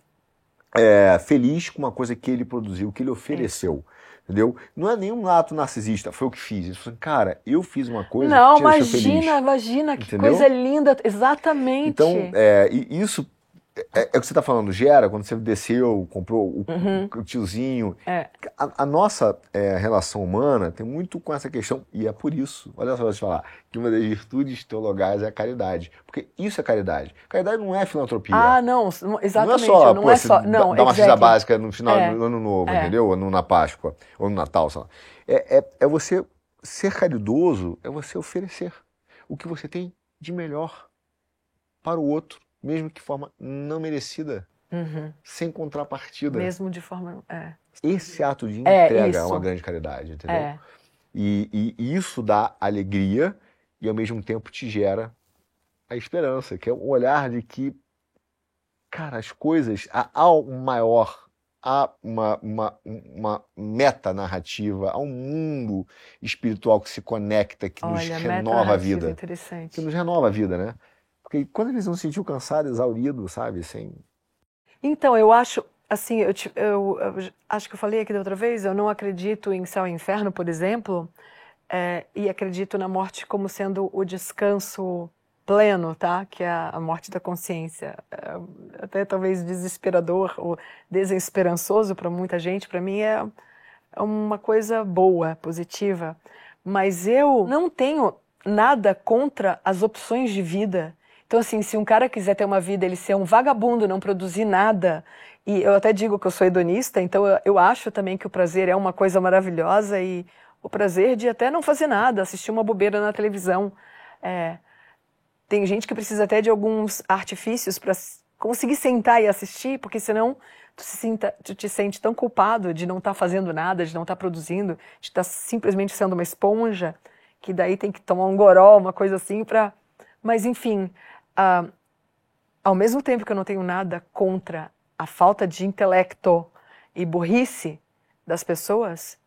é, feliz com uma coisa que ele produziu, que ele ofereceu. Entendeu? Não é nenhum ato narcisista, foi o que fiz. Isso, cara, eu fiz uma coisa Não, que te imagina, imagina, que entendeu? coisa linda, exatamente. Então, é, isso é, é, o que você está falando, gera, quando você desceu, comprou o, uhum. o tiozinho. É. A, a, nossa é, relação humana tem muito com essa questão, e é por isso, olha só, eu te falar, que uma das virtudes teologais é a caridade. Porque isso é caridade. Caridade não é filantropia. Ah, não, exatamente. Não é só, não pô, é só não, dar uma cesta básica no final é. do ano novo, é. entendeu? Ou na Páscoa, ou no Natal, sei lá. É, é, é você ser caridoso, é você oferecer o que você tem de melhor para o outro mesmo que de forma não merecida, uhum. sem contrapartida. Mesmo de forma. É. Esse ato de é, entrega é, é uma grande caridade, entendeu? É. E, e, isso dá alegria e ao mesmo tempo te gera a esperança, que é o olhar de que, cara, as coisas, há um maior, há uma, uma, uma meta narrativa, há um mundo espiritual que se conecta, que Olha, nos renova a vida. Que nos renova a vida, né? Porque quando eles não se sentiu cansado, exaurido, sabe? Sem... Então, eu acho, assim, eu, eu, eu, acho que eu falei aqui da outra vez, eu não acredito em céu e inferno, por exemplo, é, e acredito na morte como sendo o descanso pleno, tá? Que é a morte da consciência. É, até talvez desesperador ou desesperançoso para muita gente, para mim é, é uma coisa boa, positiva. Mas eu não tenho nada contra as opções de vida então, assim, se um cara quiser ter uma vida, ele ser um vagabundo, não produzir nada, e eu até digo que eu sou hedonista, então eu, eu acho também que o prazer é uma coisa maravilhosa e o prazer de até não fazer nada, assistir uma bobeira na televisão. É, tem gente que precisa até de alguns artifícios para conseguir sentar e assistir, porque senão tu, se sinta, tu te sente tão culpado de não estar tá fazendo nada, de não estar tá produzindo, de estar tá simplesmente sendo uma esponja, que daí tem que tomar um goró, uma coisa assim para... Mas enfim, ah, ao mesmo tempo que eu não tenho nada contra a falta de intelecto e burrice das pessoas,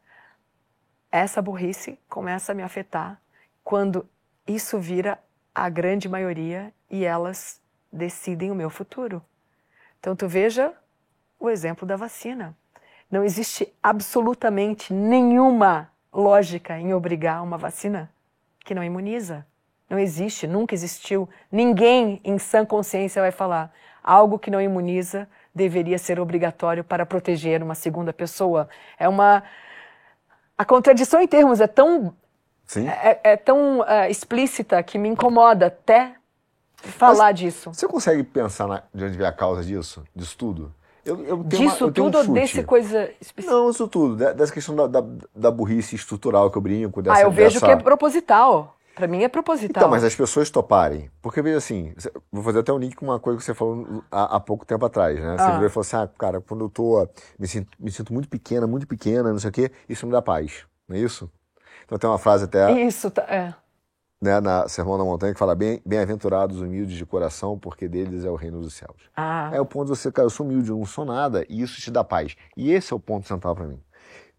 essa burrice começa a me afetar quando isso vira a grande maioria e elas decidem o meu futuro. Então tu veja o exemplo da vacina. Não existe absolutamente nenhuma lógica em obrigar uma vacina que não imuniza. Não existe, nunca existiu. Ninguém em sã consciência vai falar algo que não imuniza deveria ser obrigatório para proteger uma segunda pessoa. É uma a contradição em termos é tão é, é, tão uh, explícita que me incomoda até falar Mas disso. Você consegue pensar na, de onde vem a causa disso, disso tudo? Eu, eu disso uma, tudo um ou desse coisa específica? Não, isso tudo. Dessa questão da, da, da burrice estrutural que eu brinco. Dessa, ah, eu vejo dessa... que é proposital. Para mim é proposital. Então, mas as pessoas toparem. Porque, veja assim, vou fazer até um link com uma coisa que você falou há, há pouco tempo atrás, né? Você ah. virou e falou assim, ah, cara, quando eu tô, me sinto, me sinto muito pequena, muito pequena, não sei o quê, isso me dá paz. Não é isso? Então tem uma frase até... Isso, tá, é. Né, na Sermão da Montanha, que fala, bem-aventurados humildes de coração, porque deles é o reino dos céus. Ah. É o ponto de você, cara, eu sou humilde, eu não sou nada, e isso te dá paz. E esse é o ponto central para mim.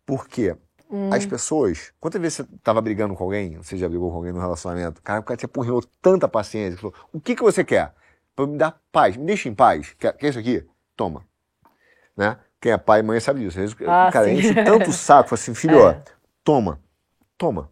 Por quê? Hum. As pessoas, quantas vezes você estava brigando com alguém, você já brigou com alguém no relacionamento, cara, o cara te apurrou tanta paciência, falou, o que, que você quer? Para me dar paz, me deixa em paz. Quer, quer isso aqui? Toma. Né? Quem é pai e mãe sabe disso. Ah, cara, sim. enche tanto o saco, assim, filho, é. ó, toma, toma.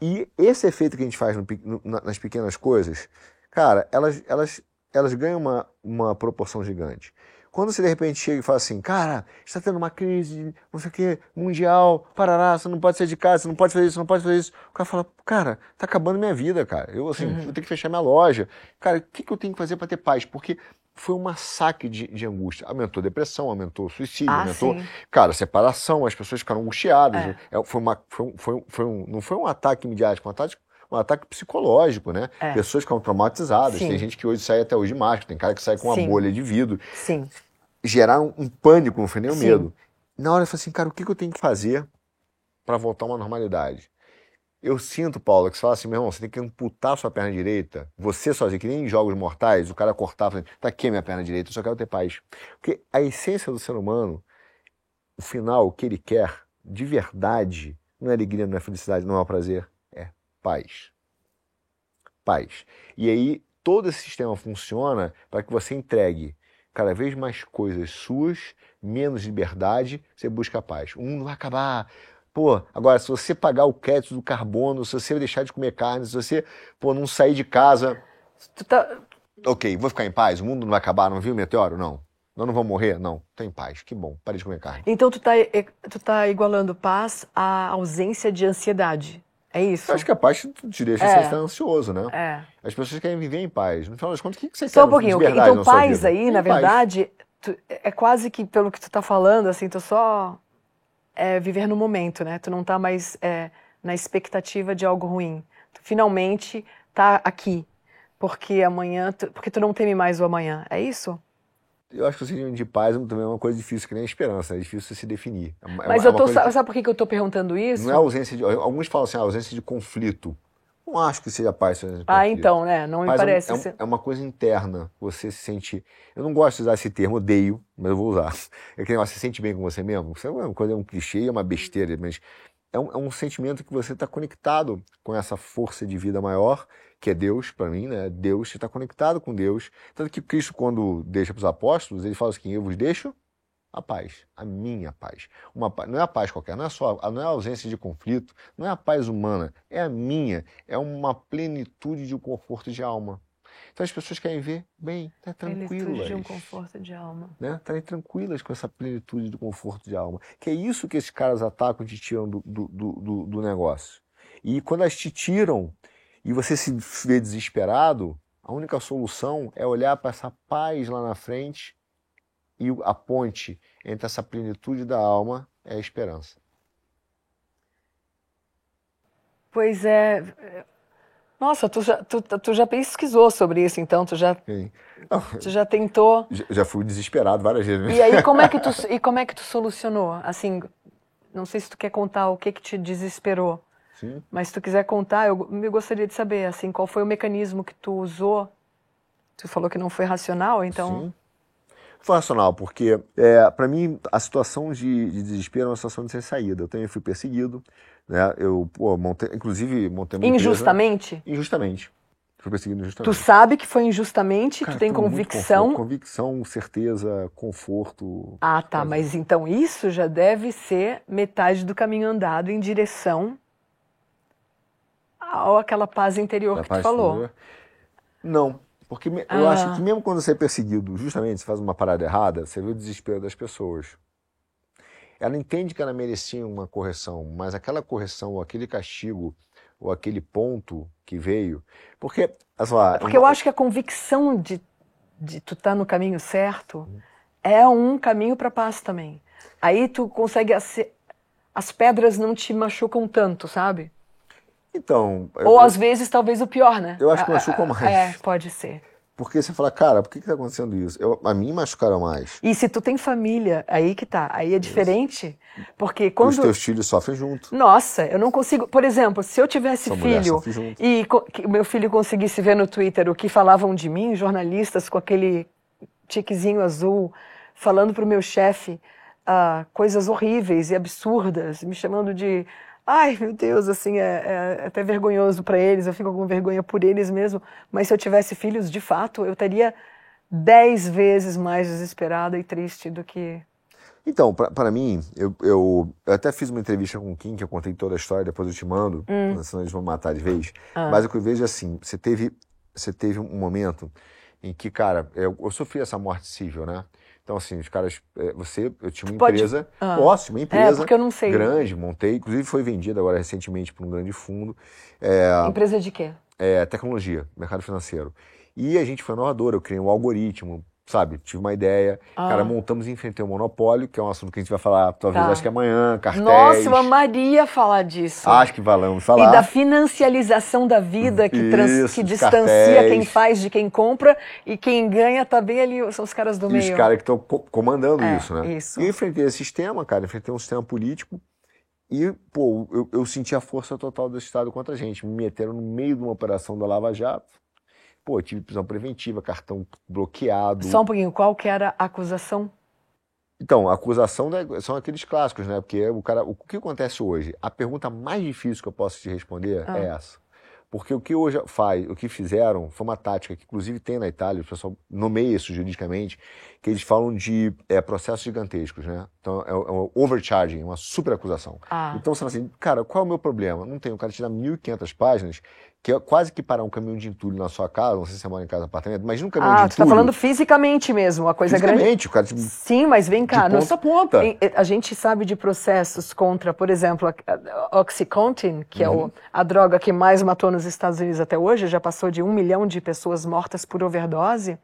E esse efeito que a gente faz no, no, nas pequenas coisas, cara, elas, elas, elas ganham uma, uma proporção gigante. Quando você de repente chega e fala assim, cara, está tendo uma crise, não sei o quê, mundial, parará, você não pode sair de casa, você não pode fazer isso, não pode fazer isso. O cara fala, cara, tá acabando minha vida, cara. Eu, assim, uhum. vou ter que fechar minha loja. Cara, o que, que eu tenho que fazer para ter paz? Porque foi um massacre de, de, angústia. Aumentou depressão, aumentou suicídio, ah, aumentou. Sim. Cara, separação, as pessoas ficaram angustiadas. É. É, foi uma, foi, um, foi, um, foi um, não foi um ataque midiático, um ataque um ataque psicológico, né? É. Pessoas ficam traumatizadas. Sim. Tem gente que hoje sai até hoje de máscara, tem cara que sai com uma Sim. bolha de vidro. Sim. Geraram um, um pânico, não foi nem o medo. Na hora eu falei assim, cara, o que, que eu tenho que fazer para voltar a uma normalidade? Eu sinto, Paulo, que você fala assim, meu irmão, você tem que amputar sua perna direita, você sozinho, que nem em jogos mortais, o cara cortava, tá aqui a minha perna direita, eu só quero ter paz. Porque a essência do ser humano, o final, o que ele quer, de verdade, não é alegria, não é felicidade, não é prazer, paz. Paz. E aí todo esse sistema funciona para que você entregue cada vez mais coisas suas, menos liberdade, você busca paz. O mundo vai acabar. Pô, agora, se você pagar o crédito do carbono, se você deixar de comer carne, se você pô, não sair de casa. Tá... Ok, vou ficar em paz? O mundo não vai acabar, não viu o meteoro? Não. Nós não vamos morrer? Não. Tô em paz. Que bom. Pare de comer carne. Então tu tá, tu tá igualando paz à ausência de ansiedade. É isso. Eu acho que a paz te deixa é. você ansioso, né? É. As pessoas querem viver em paz. No final das contas, o que, você Só quer um pouquinho. Então, paz aí, na verdade, tu, é quase que, pelo que tu tá falando, assim, tu só é, viver no momento, né? Tu não tá mais é, na expectativa de algo ruim. Tu finalmente tá aqui. Porque amanhã, tu, porque tu não teme mais o amanhã. É isso? Eu acho que o sentimento de paz também é uma coisa difícil, que nem a esperança, é difícil se definir. É Mas é eu tô, sabe, sabe por que eu estou perguntando isso? Não é ausência de. Alguns falam assim, ah, ausência de conflito. Não acho que seja paz. Seja ah, então, né? Não me paz parece. É, um, é, uma coisa interna. Você se sente. Eu não gosto de usar esse termo, odeio, mas eu vou usar. (laughs) É que você se sente bem com você mesmo. Isso é uma coisa, é um clichê, é uma besteira, mas é um, é um sentimento que você está conectado com essa força de vida maior que é Deus para mim, né? Deus está conectado com Deus. Tanto que Cristo, quando deixa para os apóstolos, ele fala assim: Eu vos deixo a paz, a minha paz. Uma não é a paz qualquer, não é só, não é a ausência de conflito, não é a paz humana, é a minha, é uma plenitude de conforto de alma. Então as pessoas querem ver bem, tá tranquilas. Plenitude de um conforto de alma. Né? Estarem tranquilas com essa plenitude de conforto de alma. Que é isso que esses caras atacam te tiram do, do, do, do negócio. E quando elas te tiram, e você se vê desesperado, a única solução é olhar para essa paz lá na frente e a ponte entre essa plenitude da alma é a esperança. Pois é. Nossa, tu já, tu, tu já pesquisou sobre isso, então? Tu já, tu já tentou. Já, já fui desesperado várias vezes. E aí, como é que tu, (laughs) e como é que tu solucionou? Assim, não sei se tu quer contar o que, que te desesperou. Sim. Mas se tu quiser contar, eu me gostaria de saber, assim, qual foi o mecanismo que tu usou? Tu falou que não foi racional, então... Sim. Foi racional, porque é, para mim a situação de, de, desespero é uma situação de sem saída. Eu também fui perseguido, né? Eu, pô, montei, inclusive montei uma Injustamente? Empresa, injustamente. Fui perseguido injustamente. Tu sabe que foi injustamente, Cara, tu tem convicção. convicção, certeza, conforto. Ah, tá. Mas então isso já deve ser metade do caminho andado em direção ou aquela paz interior da que paz tu falou? Interior? Não, porque eu ah. acho que mesmo quando você é perseguido, justamente, você faz uma parada errada, você vê o desespero das pessoas. Ela entende que ela merecia uma correção, mas aquela correção, ou aquele castigo, ou aquele ponto que veio. Porque. Lá, porque eu acho que a convicção de, de tu estar tá no caminho certo hum. é um caminho para paz também. Aí tu consegue. As pedras não te machucam tanto, sabe? Então. Ou eu, às vezes, talvez o pior, né? Eu acho que machucam mais. É, pode ser. Porque você fala, cara, por que está acontecendo isso? Eu, a mim machucaram mais. E se tu tem família, aí que tá. Aí é diferente. Isso. Porque quando. Os teus filhos sofrem junto. Nossa, eu não consigo. Por exemplo, se eu tivesse Sua filho e o meu filho conseguisse ver no Twitter o que falavam de mim, jornalistas com aquele tiquezinho azul, falando pro meu chefe uh, coisas horríveis e absurdas, me chamando de Ai, meu Deus, assim, é, é até vergonhoso para eles, eu fico com vergonha por eles mesmo. Mas se eu tivesse filhos, de fato, eu estaria dez vezes mais desesperada e triste do que. Então, para mim, eu, eu, eu, até fiz uma entrevista com o Kim, que eu contei toda a história, depois eu te mando, hum. senão eles vão matar de vez. Ah. Mas o que eu vejo é assim: você teve, você teve um momento em que, cara, eu, eu sofri essa morte civil, né? Então, assim, os caras. é, Você, eu tinha uma empresa. Ah. Posso, uma É, empresa sei. grande, montei, inclusive foi vendida agora recentemente por um grande fundo. É, Empresa de quê? é, tecnologia, mercado financeiro. E a gente foi inovador, eu criei um algoritmo, sabe? Tive uma ideia. Ah. Cara, montamos e enfrentei o monopólio, que é um assunto que a gente vai falar, talvez, Tá. acho que amanhã, cartéis. Nossa, eu amaria falar disso. Acho que vamos E falar. da financialização da vida que, trans- Isso, que distancia cartéis. quem faz de quem compra e quem ganha tá bem ali, são os caras do E os meio. caras que estão comandando É, isso, né? isso. E eu enfrentei esse sistema, cara, enfrentei um sistema político e, pô, eu, eu senti a força total do Estado contra a gente. Me meteram no meio de uma operação da Lava Jato. Pô, eu tive prisão preventiva, cartão bloqueado. Só um pouquinho, qual que era a acusação? Então, a acusação da- são aqueles clássicos, né? Porque o cara, o que acontece hoje? A pergunta mais difícil que eu posso te responder Ah. é essa. Porque o que hoje faz, o que fizeram, foi uma tática que inclusive tem na Itália, o pessoal nomeia isso juridicamente, que eles falam de é, processos gigantescos, né? Então, é, é um overcharging, uma superacusação. Ah, Então, você fala assim, cara, qual é o meu problema? Não tem, o cara te dá 1.500 páginas, que é quase que parar um caminhão de entulho na sua casa, não sei se você mora em casa apartamento, imagina um caminhão ah de tu entulho. tá falando fisicamente mesmo, uma coisa grande. fisicamente, o cara de Sim, mas vem cá, ponta nós- a ponta. a gente sabe de processos contra, por exemplo, a- Oxycontin, que é Uhum. o- a droga que mais matou nos Estados Unidos até hoje, já passou de um milhão de pessoas mortas por overdose.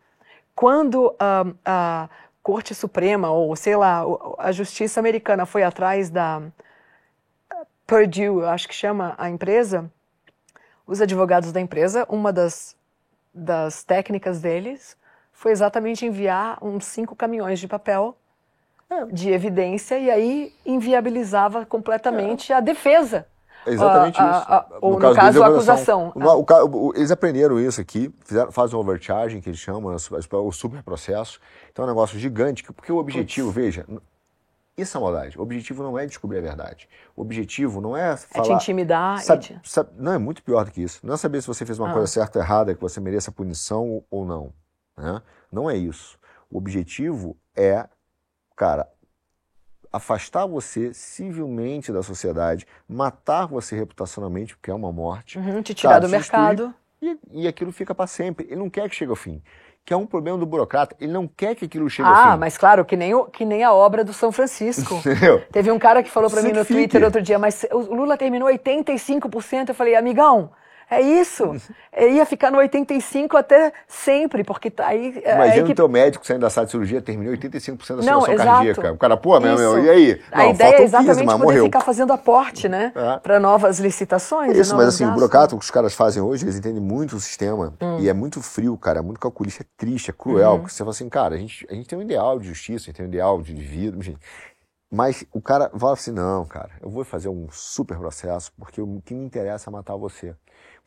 Quando a, a Corte Suprema, ou sei lá, a Justiça Americana foi atrás da Purdue, eu acho que chama a empresa, os advogados da empresa, uma das, das técnicas deles foi exatamente enviar uns cinco caminhões de papel É. de evidência e aí inviabilizava completamente a defesa. É exatamente a- a- isso. a- ou, no deles, caso, a acusação. O- o o- eles aprenderam isso aqui, fizeram, fazem um overcharging, que eles chamam, né, o super processo. Então é um negócio gigante, que- porque o objetivo, veja, isso é maldade. O objetivo não é descobrir a verdade. O objetivo não é É falar... te intimidar. Sabe- te- sabe- não, é muito pior do que isso. Não é saber se você fez uma Ah. coisa certa ou errada, que você mereça punição ou não. né? Não é isso. O objetivo é, cara, afastar você civilmente da sociedade, matar você reputacionalmente, porque é uma morte, Uhum, te tirar do mercado. e, e aquilo fica para sempre. Ele não quer que chegue ao fim. Que é um problema do burocrata. Ele não quer que aquilo chegue Ah, fim. mas claro, que nem, o- que nem a obra do São Francisco. (laughs) Entendeu? Teve um cara que falou pra mim no. Twitter outro dia, mas o Lula terminou 85%. Eu falei, amigão, é isso. Ele (laughs) ia ficar no 85% até sempre, porque tá aí. é Imagina aí o teu médico saindo da sala de cirurgia, terminou 85% da Não, cirurgia exato. cardíaca. O cara, pô, meu, meu, e aí? A Não, ideia é exatamente 15, mas poder morreu. ficar fazendo aporte, né? É. Para novas licitações. e Isso, mas novos assim, o gastos. o que os caras fazem hoje, eles entendem muito o sistema Hum. e é muito frio, cara, é muito calculista, é triste, é cruel. Porque você fala assim, cara, a gente, a gente tem um ideal de justiça, a gente tem um ideal de vida, enfim. Mas o cara fala assim, não, cara, eu vou fazer um super processo porque o que me interessa é matar você.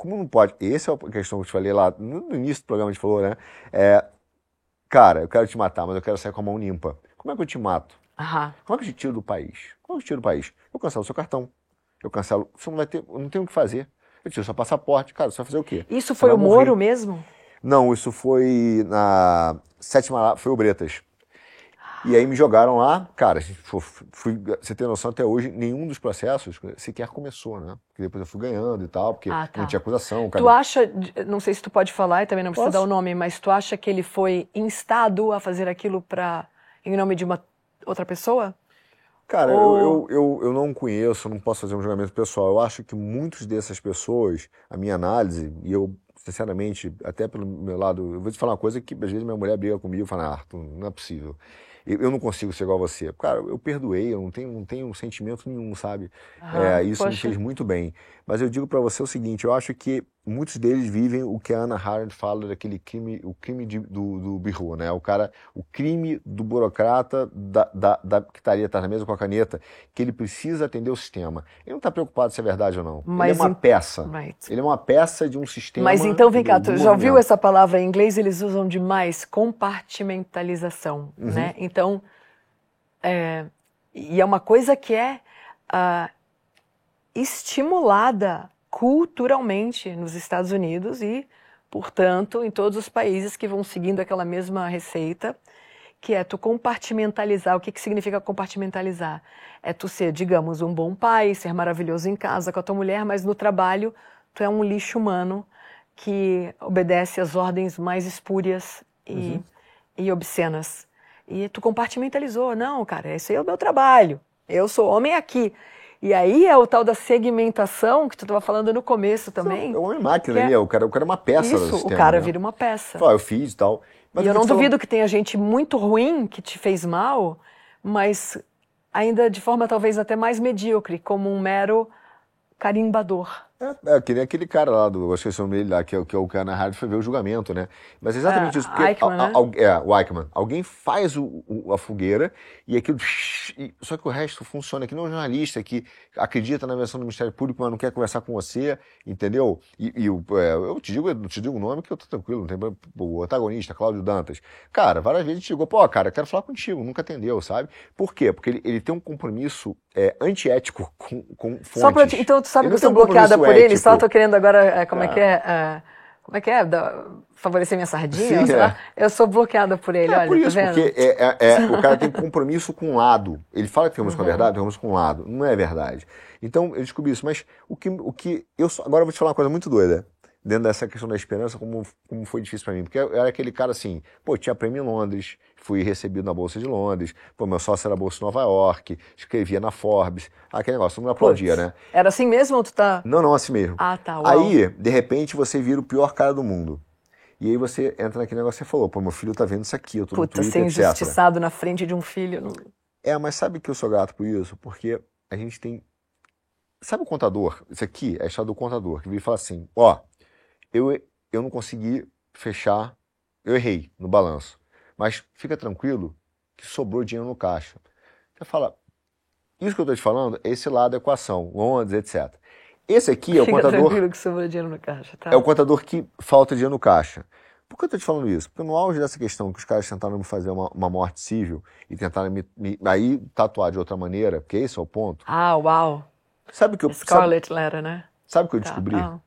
Como não pode? Essa é a questão que eu te falei lá, no início do programa a gente falou, né? É, cara, eu quero te matar, mas eu quero sair com a mão limpa. Como é que eu te mato? Aham. Como é que eu te tiro do país? Como é que eu te tiro do país? Eu cancelo o seu cartão. Eu cancelo. Você não vai ter. Eu não tenho o que fazer. Eu tiro seu passaporte. Cara, você vai fazer o quê? Isso Você foi o morrer. Moro mesmo? Não, isso foi na sétima. Foi o Bretas. E aí me jogaram lá. Cara, fui, você tem noção, até hoje, nenhum dos processos sequer começou, né? Porque depois eu fui ganhando e tal, porque Ah, tá. não tinha acusação. o Cara... Tu acha, não sei se tu pode falar e também não precisa Posso. dar o nome, mas tu acha que ele foi instado a fazer aquilo para em nome de uma outra pessoa? Cara, Ou- eu, eu, eu, eu não conheço, não posso fazer um julgamento pessoal. Eu acho que muitas dessas pessoas, a minha análise, e eu, sinceramente, até pelo meu lado, eu vou te falar uma coisa que às vezes minha mulher briga comigo e fala, ah, Arthur, não é possível. Eu, não consigo ser igual a você. Cara, eu perdoei, eu não tenho, não tenho sentimento nenhum, sabe? Aham, É, isso me poxa. fez muito bem. Mas eu digo pra você o seguinte, eu acho que muitos deles vivem o que a Anna Arendt fala daquele crime, o crime de- do, do birro, né? O cara, o crime do burocrata da, da, da- que estaria atrás da mesa com a caneta, que ele precisa atender o sistema. Ele não está preocupado se é verdade ou não. Mas ele é uma peça. Right. Ele é uma peça de um sistema. Mas então vem cá, tu já ouviu essa palavra em inglês? Eles usam demais compartimentalização, Uhum. né? Então, é, e é uma coisa que é ah, estimulada culturalmente nos Estados Unidos e, portanto, em todos os países que vão seguindo aquela mesma receita, que é tu compartimentalizar. O que, que significa compartimentalizar? É tu ser, digamos, um bom pai, ser maravilhoso em casa com a tua mulher, mas no trabalho tu é um lixo humano que obedece às ordens mais espúrias e, e obscenas. E tu compartimentalizou. Não, cara, esse aí é o meu trabalho. Eu sou homem aqui. E aí é o tal da segmentação que tu estava falando no começo também. É uma máquina ali, é... o, cara, o cara é uma peça Isso, sistema, o cara né? vira uma peça. Fala, eu fiz e tal. Mas e eu não duvido que tenha gente muito ruim que te fez mal, mas ainda de forma talvez até mais medíocre, como um mero carimbador. É, é, que nem aquele cara lá do, acho que esse nome dele lá, que é, que é o cara na rádio, foi ver o julgamento, né? Mas é exatamente é, isso. Porque Eichmann, a, né? a, é, o Eichmann. Alguém faz o, o, a fogueira e aquilo. (laughs) E, só que o resto funciona. Que nem um jornalista que acredita na versão do Ministério Público, mas não quer conversar com você, entendeu? E, e é, eu te digo, eu te digo o nome que eu tô tranquilo, não tem O antagonista, Cláudio Dantas. Cara, várias vezes chegou, pô, cara, quero falar contigo, nunca atendeu, sabe? Por quê? Porque ele, ele tem um compromisso é, antiético com, com fontes. Pra, então, tu sabe Ele que eu não sou bloqueada por compromisso ele, só ético. tô querendo agora, é, como é, É. que é? como é que é? Da- favorecer minha sardinha? Sim, é. Eu sou bloqueada por ele, É olha, por isso, tá vendo? porque é, é- é- o cara tem (laughs) compromisso com um lado. Ele fala que tem música Uhum. com a verdade, tem música com um lado. Não é verdade. Então, eu descobri isso. Mas o que, o que eu só- agora eu vou te falar uma coisa muito doida. Dentro dessa questão da esperança, como, como foi difícil pra mim. Porque eu era aquele cara assim, pô, tinha prêmio em Londres, fui recebido na Bolsa de Londres, pô, meu sócio era Bolsa de Nova York, escrevia na Forbes, aquele negócio, todo mundo aplaudia, Putz. né? Era assim mesmo ou tu tá... Não, não, assim mesmo. Ah, tá, uau. Aí, de repente, você vira o pior cara do mundo. E aí você entra naquele negócio que você falou, pô, meu filho tá vendo isso aqui, eu tô no Puta, ser Twitter, etc. injustiçado na frente de um filho. não- É, mas sabe que eu sou grato por isso? Porque a gente tem. Sabe o contador? Isso aqui é a história do contador, que vem e fala assim: ó, eu, eu não consegui fechar, eu errei no balanço. Mas fica tranquilo que sobrou dinheiro no caixa. Você fala, isso que eu tô te falando é esse lado da equação, Londres, etc. Esse aqui é o (laughs) Fica contador. tranquilo que sobrou dinheiro no caixa, tá? É o contador que falta dinheiro no caixa. Por que eu tô te falando isso? Porque no auge dessa questão que os caras tentaram me fazer uma, uma morte civil e tentaram me, me- aí tatuar de outra maneira, porque esse é o ponto. Ah, uau. Sabe o que eu, sabe, Scarlet Letter, né? sabe o que eu Tá, descobri? ah.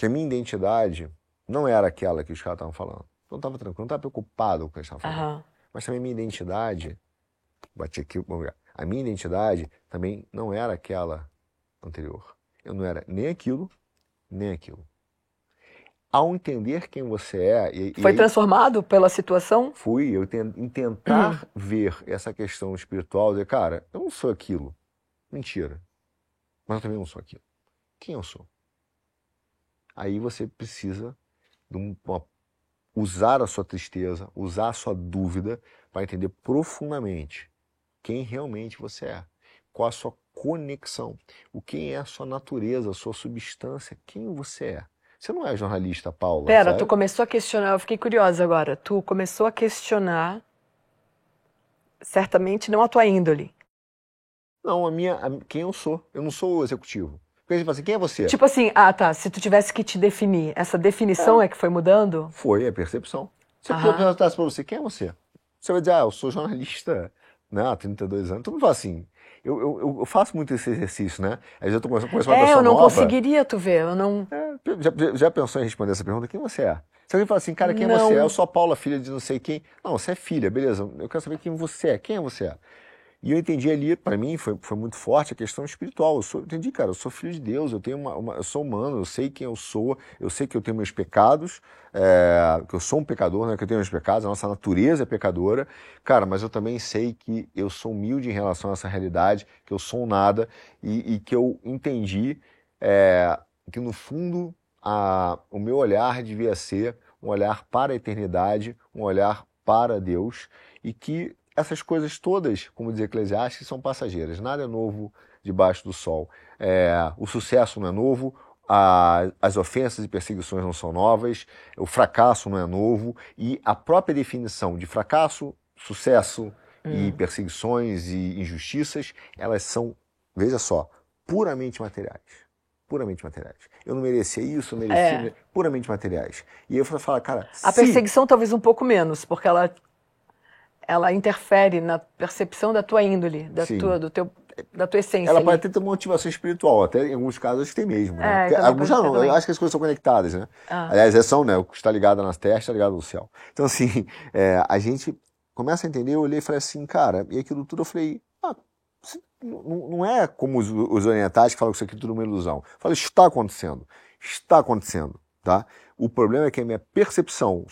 Que a minha identidade não era aquela que os caras estavam falando. Eu não tava tranquilo, não tava preocupado com o que eles estavam falando. Aham. Mas também a minha identidade, bati aqui, vamos ver. A minha identidade também não era aquela anterior. Eu não era nem aquilo, nem aquilo. Ao entender quem você é, e, e Foi aí- transformado pela situação? fui eu em tentar ver essa questão espiritual, dizer, cara, eu não sou aquilo. Mentira. Mas eu também não sou aquilo. Quem eu sou? Aí você precisa de um- uma- usar a sua tristeza, usar a sua dúvida para entender profundamente quem realmente você é. Qual a sua conexão. O que é a sua natureza, a sua substância, quem você é. Você não é jornalista, Paula. Pera, sabe? tu começou a questionar, eu fiquei curiosa agora. Tu começou a questionar, certamente não a tua índole. Não, a minha, a- quem eu sou. Eu não sou o executivo. Porque você assim, quem é você? Tipo assim, ah tá, se tu tivesse que te definir, essa definição é, que foi mudando? Foi a percepção. Se eu perguntasse pra você, quem é você? Você vai dizer, ah, eu sou jornalista né, há 32 anos. Todo mundo fala assim. Eu, eu, eu- faço muito esse exercício, né? Vezes eu tô conversando com uma É, pessoa eu não nova. conseguiria, tu vê, eu não... É, já, já- pensou em responder essa pergunta? Quem você é? Se alguém fala assim, cara, quem é Não. você? é? Eu sou a Paula, filha de não sei quem. Não, você é filha, beleza. Eu quero saber quem você é. Quem é você? E eu entendi ali, para mim, foi, foi muito forte a questão espiritual. Eu sou, entendi, cara, eu sou filho de Deus, eu tenho uma, uma- eu sou humano, eu sei quem eu sou, eu sei que eu tenho meus pecados, é, que eu sou um pecador, né, que eu tenho meus pecados, a nossa natureza é pecadora, cara, mas eu também sei que eu sou humilde em relação a essa realidade, que eu sou um nada e, e que eu entendi é, que no fundo a- o meu olhar devia ser um olhar para a eternidade, um olhar para Deus e que essas coisas todas, como diz Eclesiastes, são passageiras. Nada é novo debaixo do sol. É, o sucesso não é novo, a- as ofensas e perseguições não são novas, o fracasso não é novo e a própria definição de fracasso, sucesso e perseguições e injustiças, elas são, veja só, puramente materiais. Puramente materiais. Eu não merecia isso, eu merecia É. puramente materiais. E eu falei, cara, A se- perseguição talvez um pouco menos, porque ela, ela interfere na percepção da tua índole, da Sim. tua, do teu, da tua essência. Ela ali. pode ter uma motivação espiritual, até em alguns casos acho que tem mesmo. É, Né? Porque também alguns já não, eu acho que as coisas são conectadas, né? Ah. Aliás, é são, né? O que está ligado na terra está ligado no céu. Então, assim, (laughs) é, a gente começa a entender, eu olhei e falei assim, cara, e aquilo tudo eu falei, ah, não, é como os, os orientais que falam que isso aqui tudo é uma ilusão. Eu falei, está acontecendo, está acontecendo, tá? O problema é que a minha percepção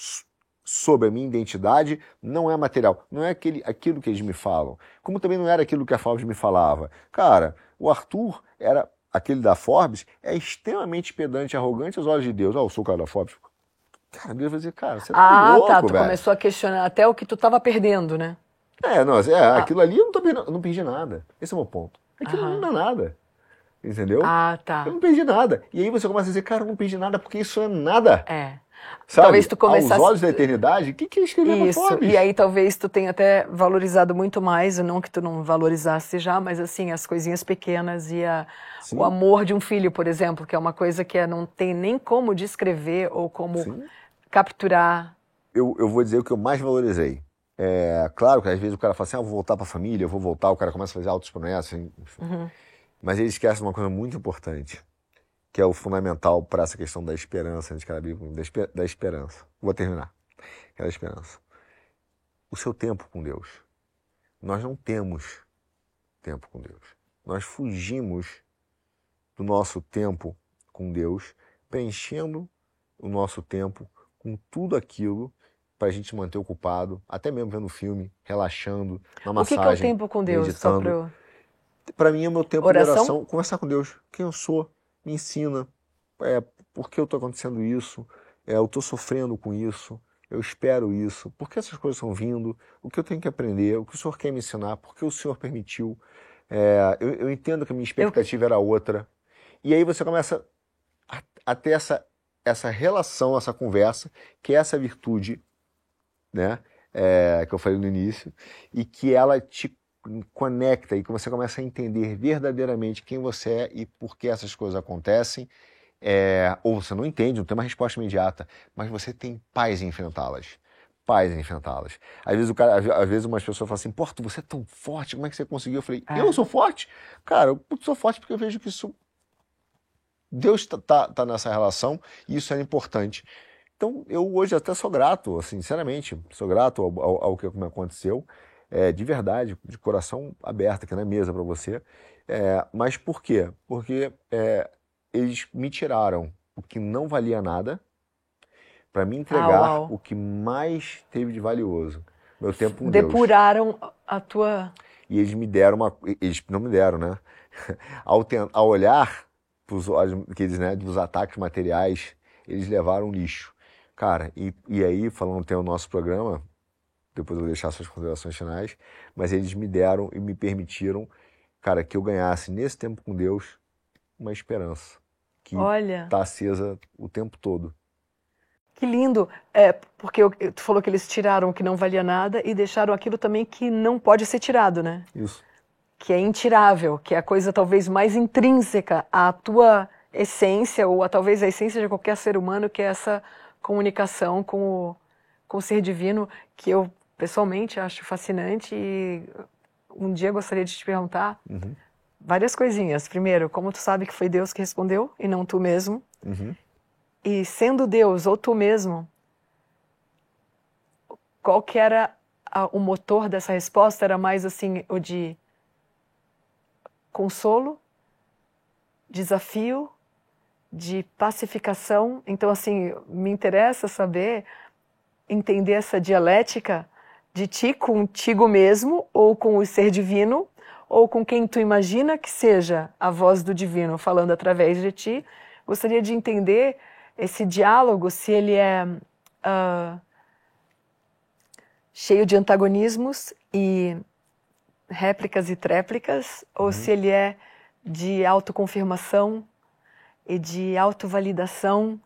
sobre a minha identidade não é material, não é aquele, aquilo que eles me falam. Como também não era aquilo que a Forbes me falava. Cara, o Arthur era aquele da Forbes, é extremamente pedante e arrogante aos olhos de Deus. Ah, eu sou o cara da Forbes. Cara, Deus vai dizer, cara, você tá ah, louco, tá, tu velho. começou a questionar até o que tu tava perdendo, né? É, não, é, ah. aquilo ali eu não, tô perdendo, não perdi nada. Esse é o meu ponto. Aquilo Aham. não dá nada. Entendeu? Ah, tá. Eu não perdi nada. E aí você começa a dizer, cara, eu não perdi nada porque isso é nada. É. Sabe? Talvez tu começasse... Aos olhos da eternidade, o que, que é escrever Isso, e aí talvez tu tenha até valorizado muito mais, não que tu não valorizasse já, mas assim, as coisinhas pequenas e a, o amor de um filho, por exemplo, que é uma coisa que é, não tem nem como descrever ou como Sim. capturar. Eu, eu vou dizer o que eu mais valorizei. É, claro que às vezes o cara fala assim, ah, vou voltar para a família, eu vou voltar, o cara começa a fazer altos promessas, enfim. Uhum. Mas ele esquece uma coisa muito importante que é o fundamental para essa questão da esperança, de cada da, da esperança. Vou terminar. É da esperança. O seu tempo com Deus. Nós não temos tempo com Deus. Nós fugimos do nosso tempo com Deus, preenchendo o nosso tempo com tudo aquilo para a gente manter ocupado, até mesmo vendo filme, relaxando, na massagem. O que, que é o tempo com Deus? Meditando. Para mim é o meu tempo oração? de oração, conversar com Deus, quem eu sou, me ensina é, por que eu estou acontecendo isso, é, eu estou sofrendo com isso, eu espero isso, por que essas coisas estão vindo, o que eu tenho que aprender, o que o Senhor quer me ensinar, por que o Senhor permitiu. É, eu, eu, entendo que a minha expectativa eu... era outra. E aí você começa a, a, ter essa, essa relação, essa conversa, que é essa virtude, né? É, que eu falei no início, e que ela te conecta e que você começa a entender verdadeiramente quem você é e por que essas coisas acontecem, é, ou você não entende, não tem uma resposta imediata, mas você tem paz em enfrentá-las. Paz em enfrentá-las. Às vezes o cara, às vezes umas pessoas falam assim, Porto, você é tão forte, como é que você conseguiu? Eu falei, é. eu sou forte? Cara, eu sou forte porque eu vejo que isso. Deus está tá, tá nessa relação e isso é importante. Então, eu hoje até sou grato, assim, sinceramente, sou grato ao, ao, ao que me aconteceu é, de verdade, de coração aberto aqui na mesa para você. É, mas por quê? Porque é, eles me tiraram o que não valia nada para me entregar o que mais teve de valioso. Meu tempo com Depuraram Deus. a tua. E eles me deram uma. Eles não me deram, né? (laughs) ao, ten... ao olhar pros olhos, aqueles, né, dos ataques materiais, eles levaram lixo. Cara, e, e aí, falando tem o nosso programa, depois eu vou deixar suas considerações finais, mas eles me deram e me permitiram, cara, que eu ganhasse nesse tempo com Deus uma esperança que está acesa o tempo todo. Que lindo, é, porque eu, tu falou que eles tiraram o que não valia nada e deixaram aquilo também que não pode ser tirado, né? Isso. Que é intirável, que é a coisa talvez mais intrínseca à tua essência ou a talvez a essência de qualquer ser humano, que é essa comunicação com o, com o ser divino, que eu pessoalmente acho fascinante e um dia gostaria de te perguntar uhum. várias coisinhas. Primeiro, como tu sabe que foi Deus que respondeu e não tu mesmo? Uhum. E sendo Deus ou tu mesmo, qual que era a, o motor dessa resposta? Era mais assim o de consolo, desafio, de pacificação. Então, assim, me interessa saber, entender essa dialética de ti contigo mesmo, ou com o ser divino, ou com quem tu imagina que seja a voz do divino falando através de ti. Gostaria de entender esse diálogo, se ele é uh, cheio de antagonismos e réplicas e tréplicas, uhum. ou se ele é de autoconfirmação e de autovalidação,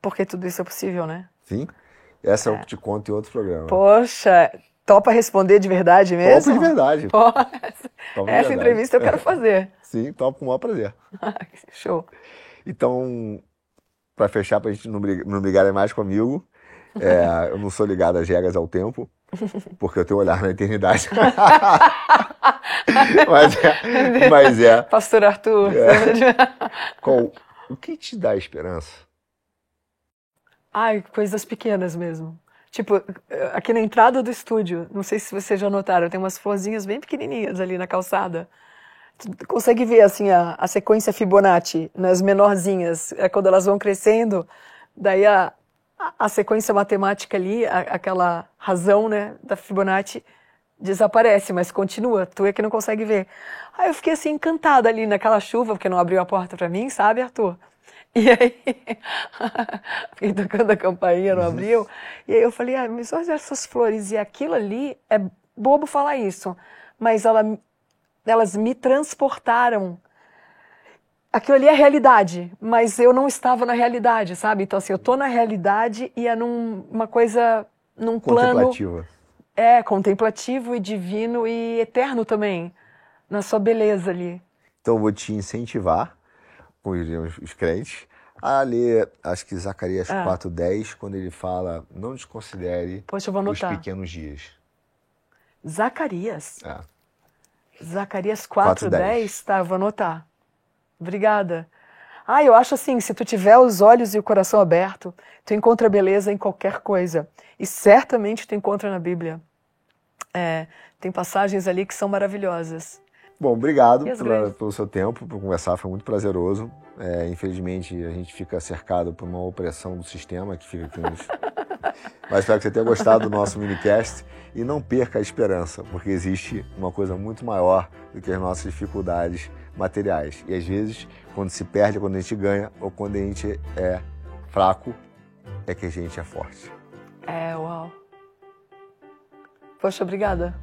porque tudo isso é possível, né? Sim. Essa é. eu te conto em outro programa. Poxa, topa responder de verdade mesmo? Topo de verdade. (laughs) Pô, essa, essa verdade. entrevista eu quero fazer. (laughs) Sim, topo com o maior prazer. (laughs) Show. Então, para fechar, para a gente não, brigar, não brigarem mais comigo, é, eu não sou ligado às regras ao tempo, porque eu tenho olhar na eternidade. mas, é, mas é. Pastor Arthur. É. Qual, o que te dá esperança? Ai, coisas pequenas mesmo. Tipo, aqui na entrada do estúdio, não sei se vocês já notaram, tem umas florzinhas bem pequenininhas ali na calçada. Tu consegue ver assim a, a sequência Fibonacci nas menorzinhas, é quando elas vão crescendo, daí a, a, sequência matemática ali, a, aquela razão né, da Fibonacci desaparece, mas continua. Tu é que não consegue ver. Aí eu fiquei assim encantada ali naquela chuva, porque não abriu a porta para mim, sabe, Arthur? E aí, (laughs) fiquei tocando a campainha, não abriu. E aí eu falei, ah, mas olha essas flores. E aquilo ali, é bobo falar isso, mas ela, elas me transportaram. Aquilo ali é realidade, mas eu não estava na realidade, sabe? Então, assim, eu tô na realidade e é numa coisa, num plano... É, contemplativo e divino e eterno também, na sua beleza ali. Então, eu vou te incentivar diriam os crentes, a ler, acho que Zacarias ah. 4,10, quando ele fala, não desconsidere Poxa, os pequenos dias. Zacarias? É. Zacarias 4,10? Tá, eu vou anotar. Obrigada. Ah, eu acho assim, se tu tiver os olhos e o coração aberto, tu encontra beleza em qualquer coisa. E certamente tu encontra na Bíblia. É, tem passagens ali que são maravilhosas. Bom, obrigado pela, pelo seu tempo, por conversar, foi muito prazeroso. É, infelizmente, a gente fica cercado por uma opressão do sistema que fica aqui nos... (laughs) Mas espero que você tenha gostado do nosso minicast e não perca a esperança, porque existe uma coisa muito maior do que as nossas dificuldades materiais. E às vezes, quando se perde, quando a gente ganha ou quando a gente é fraco, é que a gente é forte. É, uau. Poxa, obrigada.